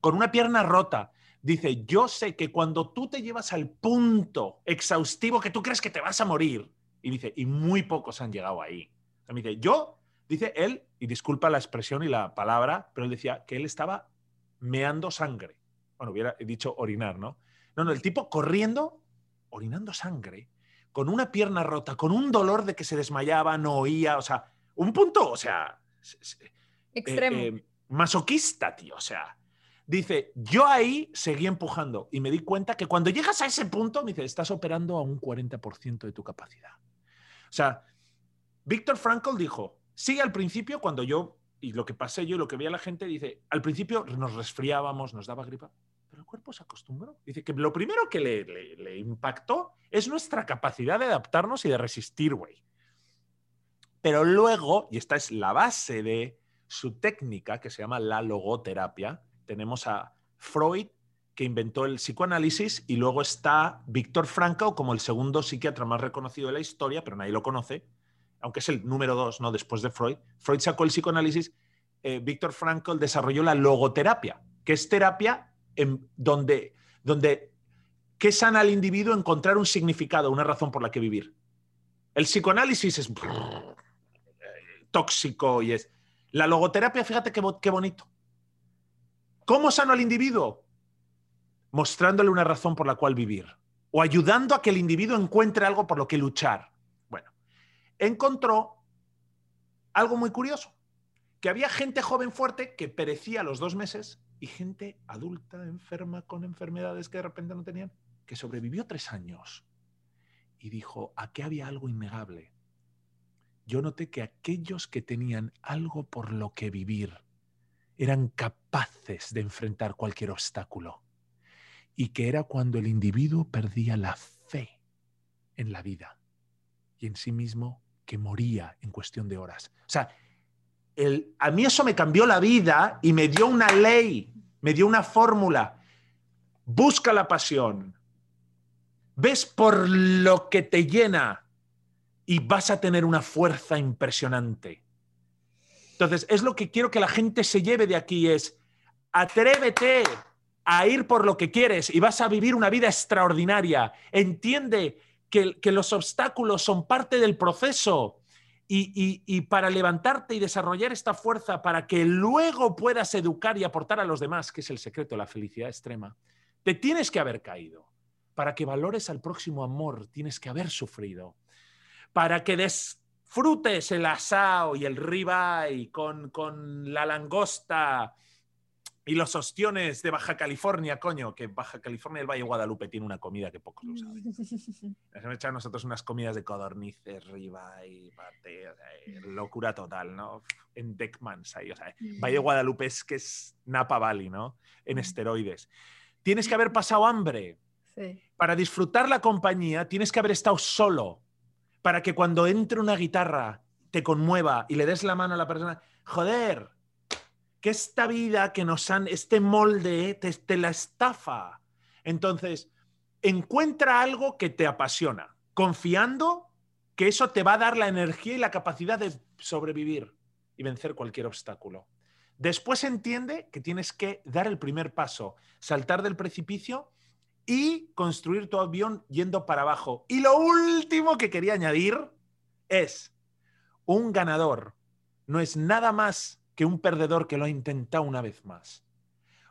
con una pierna rota. Dice, yo sé que cuando tú te llevas al punto exhaustivo que tú crees que te vas a morir, y dice, y muy pocos han llegado ahí. O sea, me dice, yo, dice él, y disculpa la expresión y la palabra, pero él decía que él estaba meando sangre. Bueno, hubiera dicho orinar, ¿no? No, no, el tipo corriendo, orinando sangre, con una pierna rota, con un dolor de que se desmayaba, no oía, o sea, un punto, o sea, eh, extremo. eh, masoquista, tío, o sea. Dice, yo ahí seguí empujando y me di cuenta que cuando llegas a ese punto, me dice, estás operando a un 40% de tu capacidad. O sea, Víctor Frankl dijo, sí, al principio, cuando yo, y lo que pasé yo y lo que veía la gente, dice, al principio nos resfriábamos, nos daba gripa, pero el cuerpo se acostumbró. Dice que lo primero que le, le- le impactó es nuestra capacidad de adaptarnos y de resistir, güey. Pero luego, y esta es la base de su técnica, que se llama la logoterapia, tenemos a Freud, que inventó el psicoanálisis, y luego está Víctor Frankl como el segundo psiquiatra más reconocido de la historia, pero nadie lo conoce, aunque es el número dos, ¿no? Después de Freud. Freud sacó el psicoanálisis, eh, Víctor Frankl desarrolló la logoterapia, que es terapia en donde, donde que sana al individuo encontrar un significado, una razón por la que vivir. El psicoanálisis es eh, tóxico y es... La logoterapia, fíjate qué, qué bonito. ¿Cómo sano al individuo? Mostrándole una razón por la cual vivir o ayudando a que el individuo encuentre algo por lo que luchar. Bueno, encontró algo muy curioso, que había gente joven fuerte que perecía a los dos meses y gente adulta, enferma, con enfermedades que de repente no tenían, que sobrevivió tres años. Y dijo, aquí había algo innegable. Yo noté que aquellos que tenían algo por lo que vivir eran capaces de enfrentar cualquier obstáculo. Y que era cuando el individuo perdía la fe en la vida y en sí mismo que moría en cuestión de horas. O sea, el, a mí eso me cambió la vida y me dio una ley, me dio una fórmula. Busca la pasión. Ves por lo que te llena y vas a tener una fuerza impresionante. Entonces, es lo que quiero que la gente se lleve de aquí, es atrévete a ir por lo que quieres y vas a vivir una vida extraordinaria. Entiende que, que los obstáculos son parte del proceso y, para levantarte y desarrollar esta fuerza para que luego puedas educar y aportar a los demás, que es el secreto de la felicidad extrema, te tienes que haber caído. Para que valores al próximo amor, tienes que haber sufrido. Para que disfrutes el asao y el ribeye con, con la langosta y los ostiones de Baja California, coño, que Baja California, el Valle Guadalupe tiene una comida que pocos lo saben. Nos hemos echado nosotros unas comidas de codornices, riba y pate, eh, locura total, ¿no? En Deckmans ahí, o sea, Valle Guadalupe es que es Napa Valley, ¿no? En esteroides. Tienes que haber pasado hambre. Para disfrutar la compañía tienes que haber estado solo. Para que cuando entre una guitarra te conmueva y le des la mano a la persona, joder, que esta vida que nos han, este molde, te, la estafa. Entonces, encuentra algo que te apasiona, confiando que eso te va a dar la energía y la capacidad de sobrevivir y vencer cualquier obstáculo. Después entiende que tienes que dar el primer paso, saltar del precipicio y construir tu avión yendo para abajo. Y lo último que quería añadir es, un ganador no es nada más que un perdedor que lo ha intentado una vez más.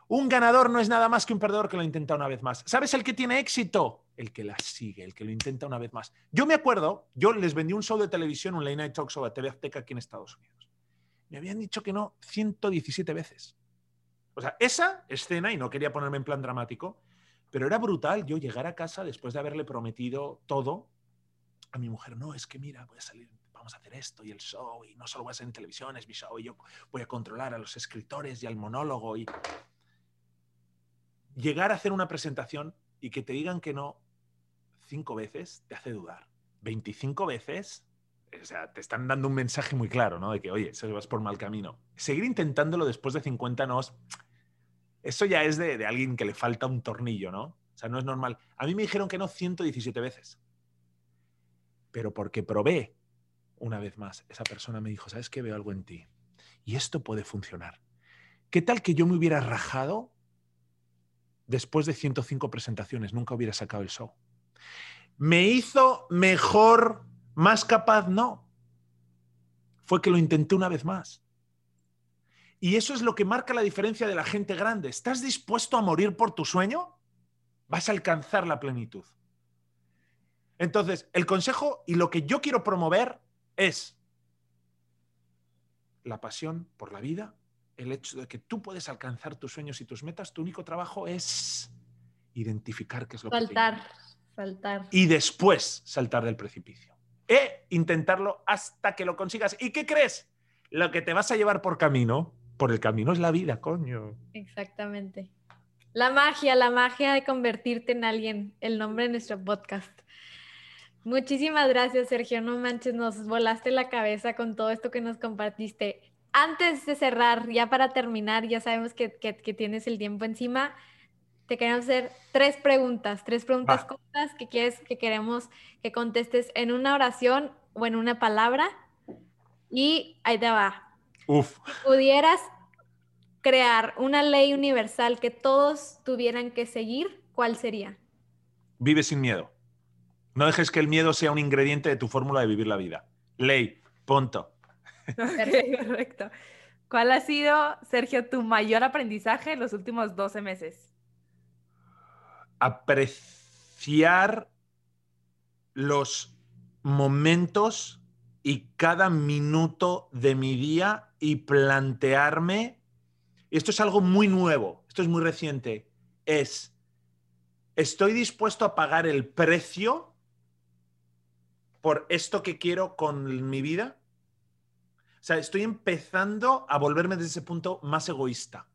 Un ganador no es nada más que un perdedor que lo intenta una vez más. ¿Sabes el que tiene éxito? El que la sigue, el que lo intenta una vez más. Yo me acuerdo, yo les vendí un show de televisión, un Late Night Talk a TV Azteca aquí en Estados Unidos. Me habían dicho que no 117 veces. O sea, esa escena, y no quería ponerme en plan dramático, pero era brutal yo llegar a casa después de haberle prometido todo a mi mujer. No, es que mira, voy a salir vamos a hacer esto y el show, y no solo voy a ser en televisión, es mi show, y yo voy a controlar a los escritores y al monólogo. Y llegar a hacer una presentación y que te digan que no cinco veces te hace dudar. 25 veces, o sea, te están dando un mensaje muy claro, ¿no? De que, oye, se vas por mal camino. Seguir intentándolo después de 50 no, eso ya es de, de alguien que le falta un tornillo, ¿no? O sea, no es normal. A mí me dijeron que no 117 veces. Pero porque probé una vez más, esa persona me dijo, ¿sabes qué? Veo algo en ti. Y esto puede funcionar. ¿Qué tal que yo me hubiera rajado después de 105 presentaciones? Nunca hubiera sacado el show. ¿Me hizo mejor, más capaz? No. Fue que lo intenté una vez más. Y eso es lo que marca la diferencia de la gente grande. ¿Estás dispuesto a morir por tu sueño? Vas a alcanzar la plenitud. Entonces, el consejo y lo que yo quiero promover es la pasión por la vida, el hecho de que tú puedes alcanzar tus sueños y tus metas, tu único trabajo es identificar qué es lo saltar, que Saltar, Y después saltar del precipicio. E intentarlo hasta que lo consigas. ¿Y qué crees? Lo que te vas a llevar por camino, por el camino es la vida, coño. Exactamente. La magia, la magia de convertirte en alguien, el nombre de nuestro podcast. Muchísimas gracias, Sergio. No manches, nos volaste la cabeza con todo esto que nos compartiste. Antes de cerrar, ya para terminar, ya sabemos que, tienes el tiempo encima. Te queremos hacer tres preguntas, tres preguntas cortas que quieres que queremos que contestes en una oración o en una palabra. Y ahí te va. Uf. Si pudieras crear una ley universal que todos tuvieran que seguir, ¿cuál sería? Vive sin miedo. No dejes que el miedo sea un ingrediente de tu fórmula de vivir la vida. Ley, punto. Perfecto. ¿Cuál ha sido, Sergio, tu mayor aprendizaje en los últimos 12 meses? Apreciar los momentos y cada minuto de mi día y plantearme, esto es algo muy nuevo, esto es muy reciente, es, ¿estoy dispuesto a pagar el precio por esto que quiero con mi vida? O sea, estoy empezando a volverme desde ese punto más egoísta.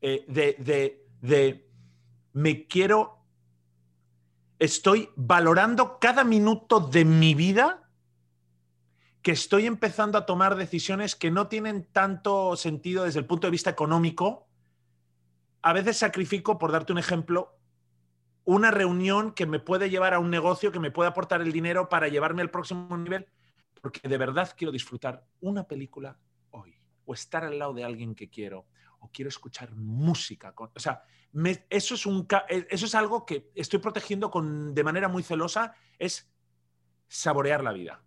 Eh, de, de, de, me quiero, estoy valorando cada minuto de mi vida que estoy empezando a tomar decisiones que no tienen tanto sentido desde el punto de vista económico. A veces sacrifico, por darte un ejemplo, una reunión que me puede llevar a un negocio, que me puede aportar el dinero para llevarme al próximo nivel, porque de verdad quiero disfrutar una película hoy, o estar al lado de alguien que quiero, o quiero escuchar música. o sea, eso, es eh, eso es algo que estoy protegiendo con, de manera muy celosa, es saborear la vida.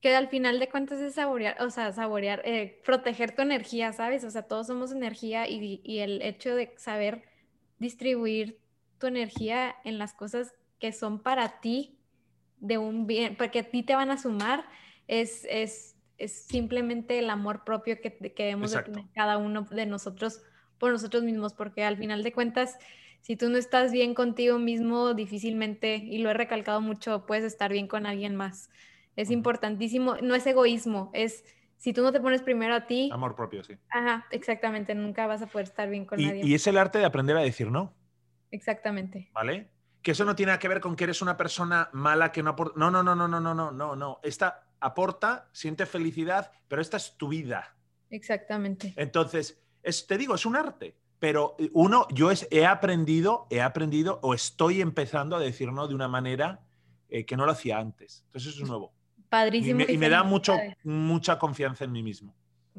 Que al final de cuentas es saborear, o sea, saborear, eh, proteger tu energía, ¿sabes? O sea, todos somos energía y, y el hecho de saber distribuir tu energía en las cosas que son para ti de un bien, porque a ti te van a sumar, es, es, es simplemente el amor propio que, que debemos de tener cada uno de nosotros por nosotros mismos, porque al final de cuentas, si tú no estás bien contigo mismo, difícilmente, y lo he recalcado mucho, puedes estar bien con alguien más. Es importantísimo, no es egoísmo, es si tú no te pones primero a ti. Amor propio, sí. Ajá, exactamente, nunca vas a poder estar bien con nadie. Y es el arte de aprender a decir no. Exactamente. ¿Vale? Que eso no tiene nada que ver con que eres una persona mala que no aporta. No, no, no, no, no, no, no, no, no. Esta aporta, siente felicidad, pero esta es tu vida. Exactamente. Entonces, es, te digo, es un arte. Pero uno, yo he aprendido, he aprendido o estoy empezando a decir no de una manera eh, que no lo hacía antes. Entonces eso es nuevo. Padrísimo. Y me, da mucho, mucha confianza en mí mismo.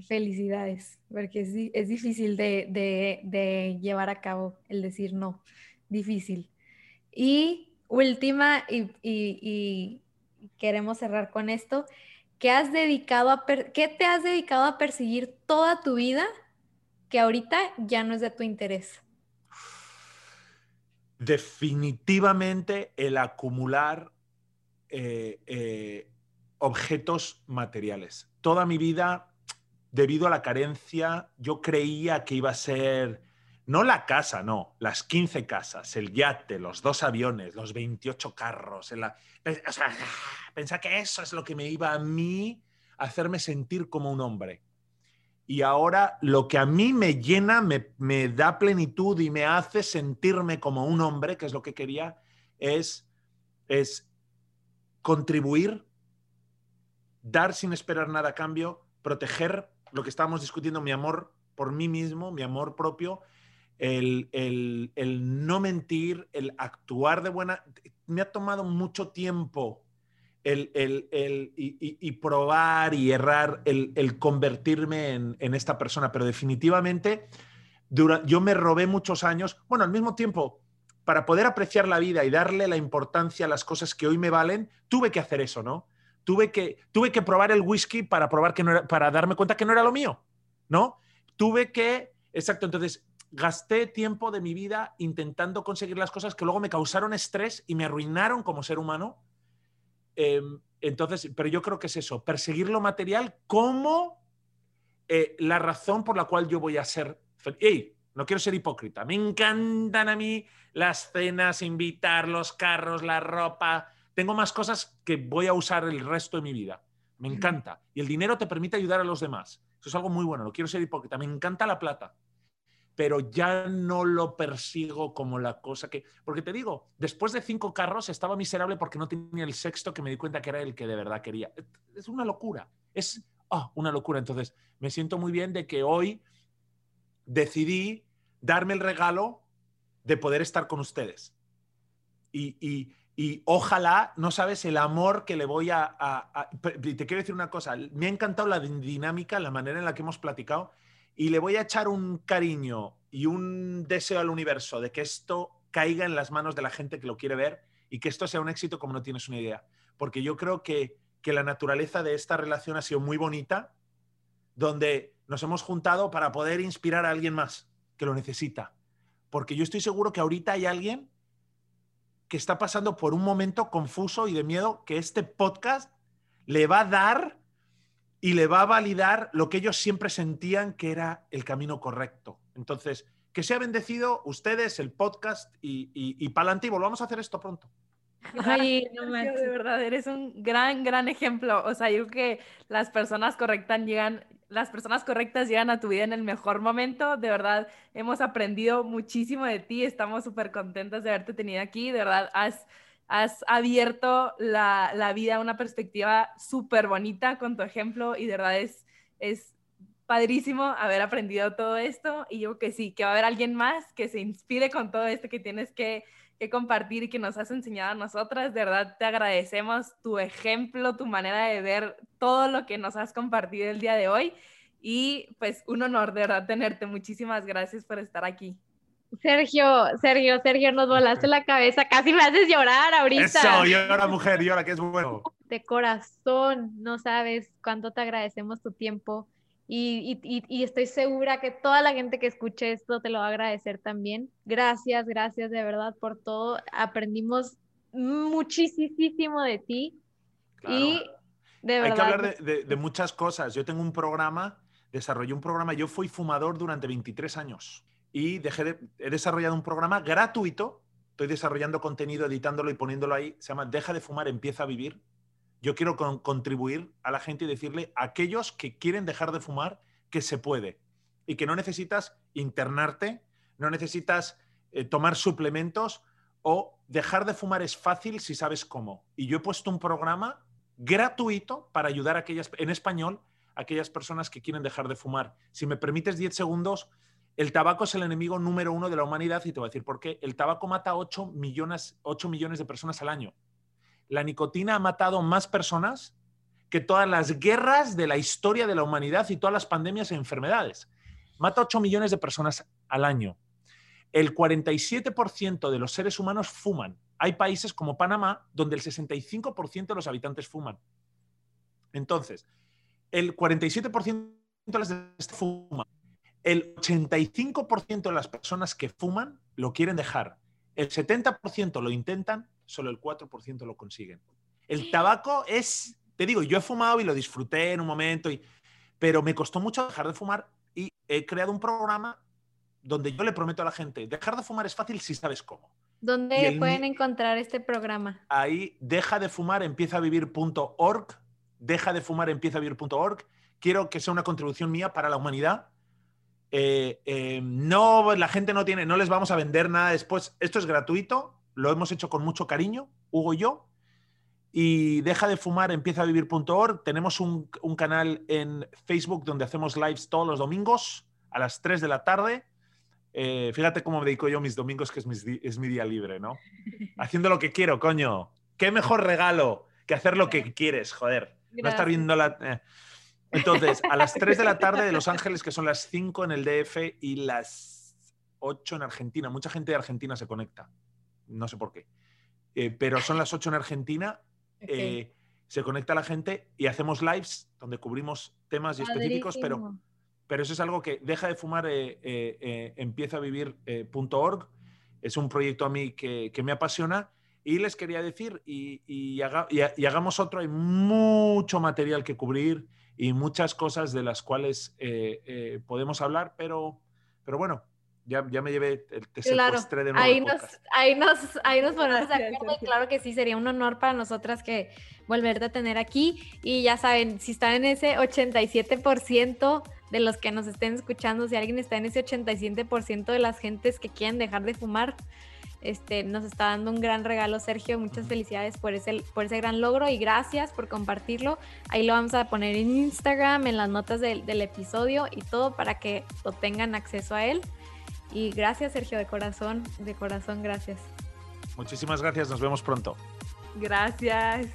Felicidades, porque es, es difícil de, de, de, llevar a cabo el decir no, difícil. Y última, y, y, queremos cerrar con esto, ¿qué, has dedicado a ¿qué te has dedicado a perseguir toda tu vida que ahorita ya no es de tu interés? Definitivamente el acumular eh, eh, objetos materiales. Toda mi vida, debido a la carencia, yo creía que iba a ser no la casa, no, las 15 casas, el yate, los dos aviones, los 28 carros. la... O sea, pensaba que eso es lo que me iba a mí a hacerme sentir como un hombre. Y ahora lo que a mí me llena, me, me da plenitud y me hace sentirme como un hombre, que es lo que quería, es, es contribuir, dar sin esperar nada a cambio, proteger lo que estábamos discutiendo, mi amor por mí mismo, mi amor propio el, no mentir, el actuar de buena... Me ha tomado mucho tiempo el, y, probar y errar, el, convertirme en, esta persona, pero definitivamente yo me robé muchos años, bueno, al mismo tiempo, para poder apreciar la vida y darle la importancia a las cosas que hoy me valen, tuve que hacer eso, ¿no? Tuve que, tuve que probar el whisky para probar que no era, para darme cuenta que no era lo mío, ¿no? Tuve que, exacto, entonces gasté tiempo de mi vida intentando conseguir las cosas que luego me causaron estrés y me arruinaron como ser humano. Em, entonces, pero yo creo que es eso, perseguir lo material como eh, la razón por la cual yo voy a ser feliz. no quiero ser hipócrita. Me encantan a mí las cenas, invitar, los carros, la ropa. Tengo más cosas que voy a usar el resto de mi vida. Me encanta. Y el dinero te permite ayudar a los demás. Eso es algo muy bueno. No quiero ser hipócrita. Me encanta la plata pero ya no lo persigo como la cosa que... Porque te digo, después de cinco carros estaba miserable porque no tenía el sexto que me di cuenta que era el que de verdad quería. Es una locura, es oh, una locura. Entonces, me siento muy bien de que hoy decidí darme el regalo de poder estar con ustedes. Y, y, y ojalá, no sabes el amor que le voy a. Te quiero decir una cosa, me ha encantado la dinámica, la manera en la que hemos platicado y le voy a echar un cariño y un deseo al universo de que esto caiga en las manos de la gente que lo quiere ver y que esto sea un éxito como no tienes una idea. Porque yo creo que, que la naturaleza de esta relación ha sido muy bonita, donde nos hemos juntado para poder inspirar a alguien más que lo necesita. Porque yo estoy seguro que ahorita hay alguien que está pasando por un momento confuso y de miedo que este podcast le va a dar y le va a validar lo que ellos siempre sentían que era el camino correcto. Entonces, que sea bendecido ustedes, el podcast y, y, y pa'lante y volvamos a hacer esto pronto. Ay, no manches. De verdad, eres un gran, gran ejemplo. O sea, yo creo que las personas correctas llegan, las personas correctas llegan a tu vida en el mejor momento. De verdad, hemos aprendido muchísimo de ti. Estamos súper contentas de haberte tenido aquí. De verdad, has, has abierto la, la vida a una perspectiva súper bonita con tu ejemplo y de verdad es, es padrísimo haber aprendido todo esto. Y yo que sí, que va a haber alguien más que se inspire con todo esto que tienes que que compartir y que nos has enseñado a nosotras. De verdad, te agradecemos tu ejemplo, tu manera de ver todo lo que nos has compartido el día de hoy. Y pues un honor de verdad tenerte. Muchísimas gracias por estar aquí. Sergio, Sergio, Sergio, nos volaste la cabeza. Casi me haces llorar ahorita. Eso, llora mujer, llora, que es bueno. De corazón, no sabes cuánto te agradecemos tu tiempo y, estoy segura que toda la gente que escuche esto te lo va a agradecer también. Gracias, gracias de verdad por todo. Aprendimos muchísimo de ti. Y de verdad. Hay que hablar de, muchas cosas. Yo tengo un programa, desarrollé un programa, yo fui fumador durante 23 años y dejé de, he desarrollado un programa gratuito. Estoy desarrollando contenido, editándolo y poniéndolo ahí. Se llama Deja de fumar, empieza a vivir yo quiero contribuir a la gente y decirle a aquellos que quieren dejar de fumar que se puede y que no necesitas internarte, no necesitas eh, tomar suplementos o dejar de fumar es fácil si sabes cómo. Y yo he puesto un programa gratuito para ayudar a aquellas, en español, a aquellas personas que quieren dejar de fumar. Si me permites 10 segundos, el tabaco es el enemigo número uno de la humanidad y te voy a decir por qué. El tabaco mata 8 millones, 8 millones de personas al año la nicotina ha matado más personas que todas las guerras de la historia de la humanidad y todas las pandemias e enfermedades. Mata 8 millones de personas al año. El 47% de los seres humanos fuman. Hay países como Panamá donde el 65% de los habitantes fuman. Entonces, el 47% de las fuman. El 85% de las personas que fuman lo quieren dejar. El 70% lo intentan solo el 4% lo consiguen. El tabaco es, te digo, yo he fumado y lo disfruté en un momento, y, pero me costó mucho dejar de fumar y he creado un programa donde yo le prometo a la gente, dejar de fumar es fácil si sabes cómo. ¿Dónde pueden encontrar este programa? Ahí, deja de fumar, empieza a vivir.org, deja de fumar, empieza a vivir.org. Quiero que sea una contribución mía para la humanidad. Eh, eh, no, la gente no tiene, no les vamos a vender nada después. Esto es gratuito, lo hemos hecho con mucho cariño, Hugo y yo. Y deja de fumar, empieza a vivir.org. Tenemos un, canal en Facebook donde hacemos lives todos los domingos a las 3 de la tarde. Eh, fíjate cómo me dedico yo mis domingos, que es mi, es mi día libre, ¿no? Haciendo lo que quiero, coño. ¿Qué mejor regalo que hacer lo que quieres, joder? No estar viendo la... Eh. Entonces, a las 3 de la tarde de Los Ángeles, que son las 5 en el DF y las 8 en Argentina. Mucha gente de Argentina se conecta no sé por qué. Eh, pero son las 8 en Argentina, eh, se conecta la gente y hacemos lives donde cubrimos temas y específicos, pero, pero eso es algo que deja de fumar, eh, empieza a vivir.org. es un proyecto a mí que, me apasiona. Y les quería decir, y, y, hagamos otro, hay mucho material que cubrir y muchas cosas de las cuales podemos hablar, pero, pero bueno, ya, ya me llevé, el, te claro, de nuevo. Ahí nos, ahí nos, ahí nos ponemos de acuerdo. claro que sí, sería un honor para nosotras que volverte a tener aquí. Y ya saben, si están en ese 87% de los que nos estén escuchando, si alguien está en ese 87% de las gentes que quieren dejar de fumar, este, nos está dando un gran regalo, Sergio. Muchas felicidades por ese, por ese gran logro y gracias por compartirlo. Ahí lo vamos a poner en Instagram, en las notas del, del episodio y todo para que lo tengan acceso a él. Y gracias, Sergio, de corazón, de corazón, gracias. Muchísimas gracias, nos vemos pronto. Gracias.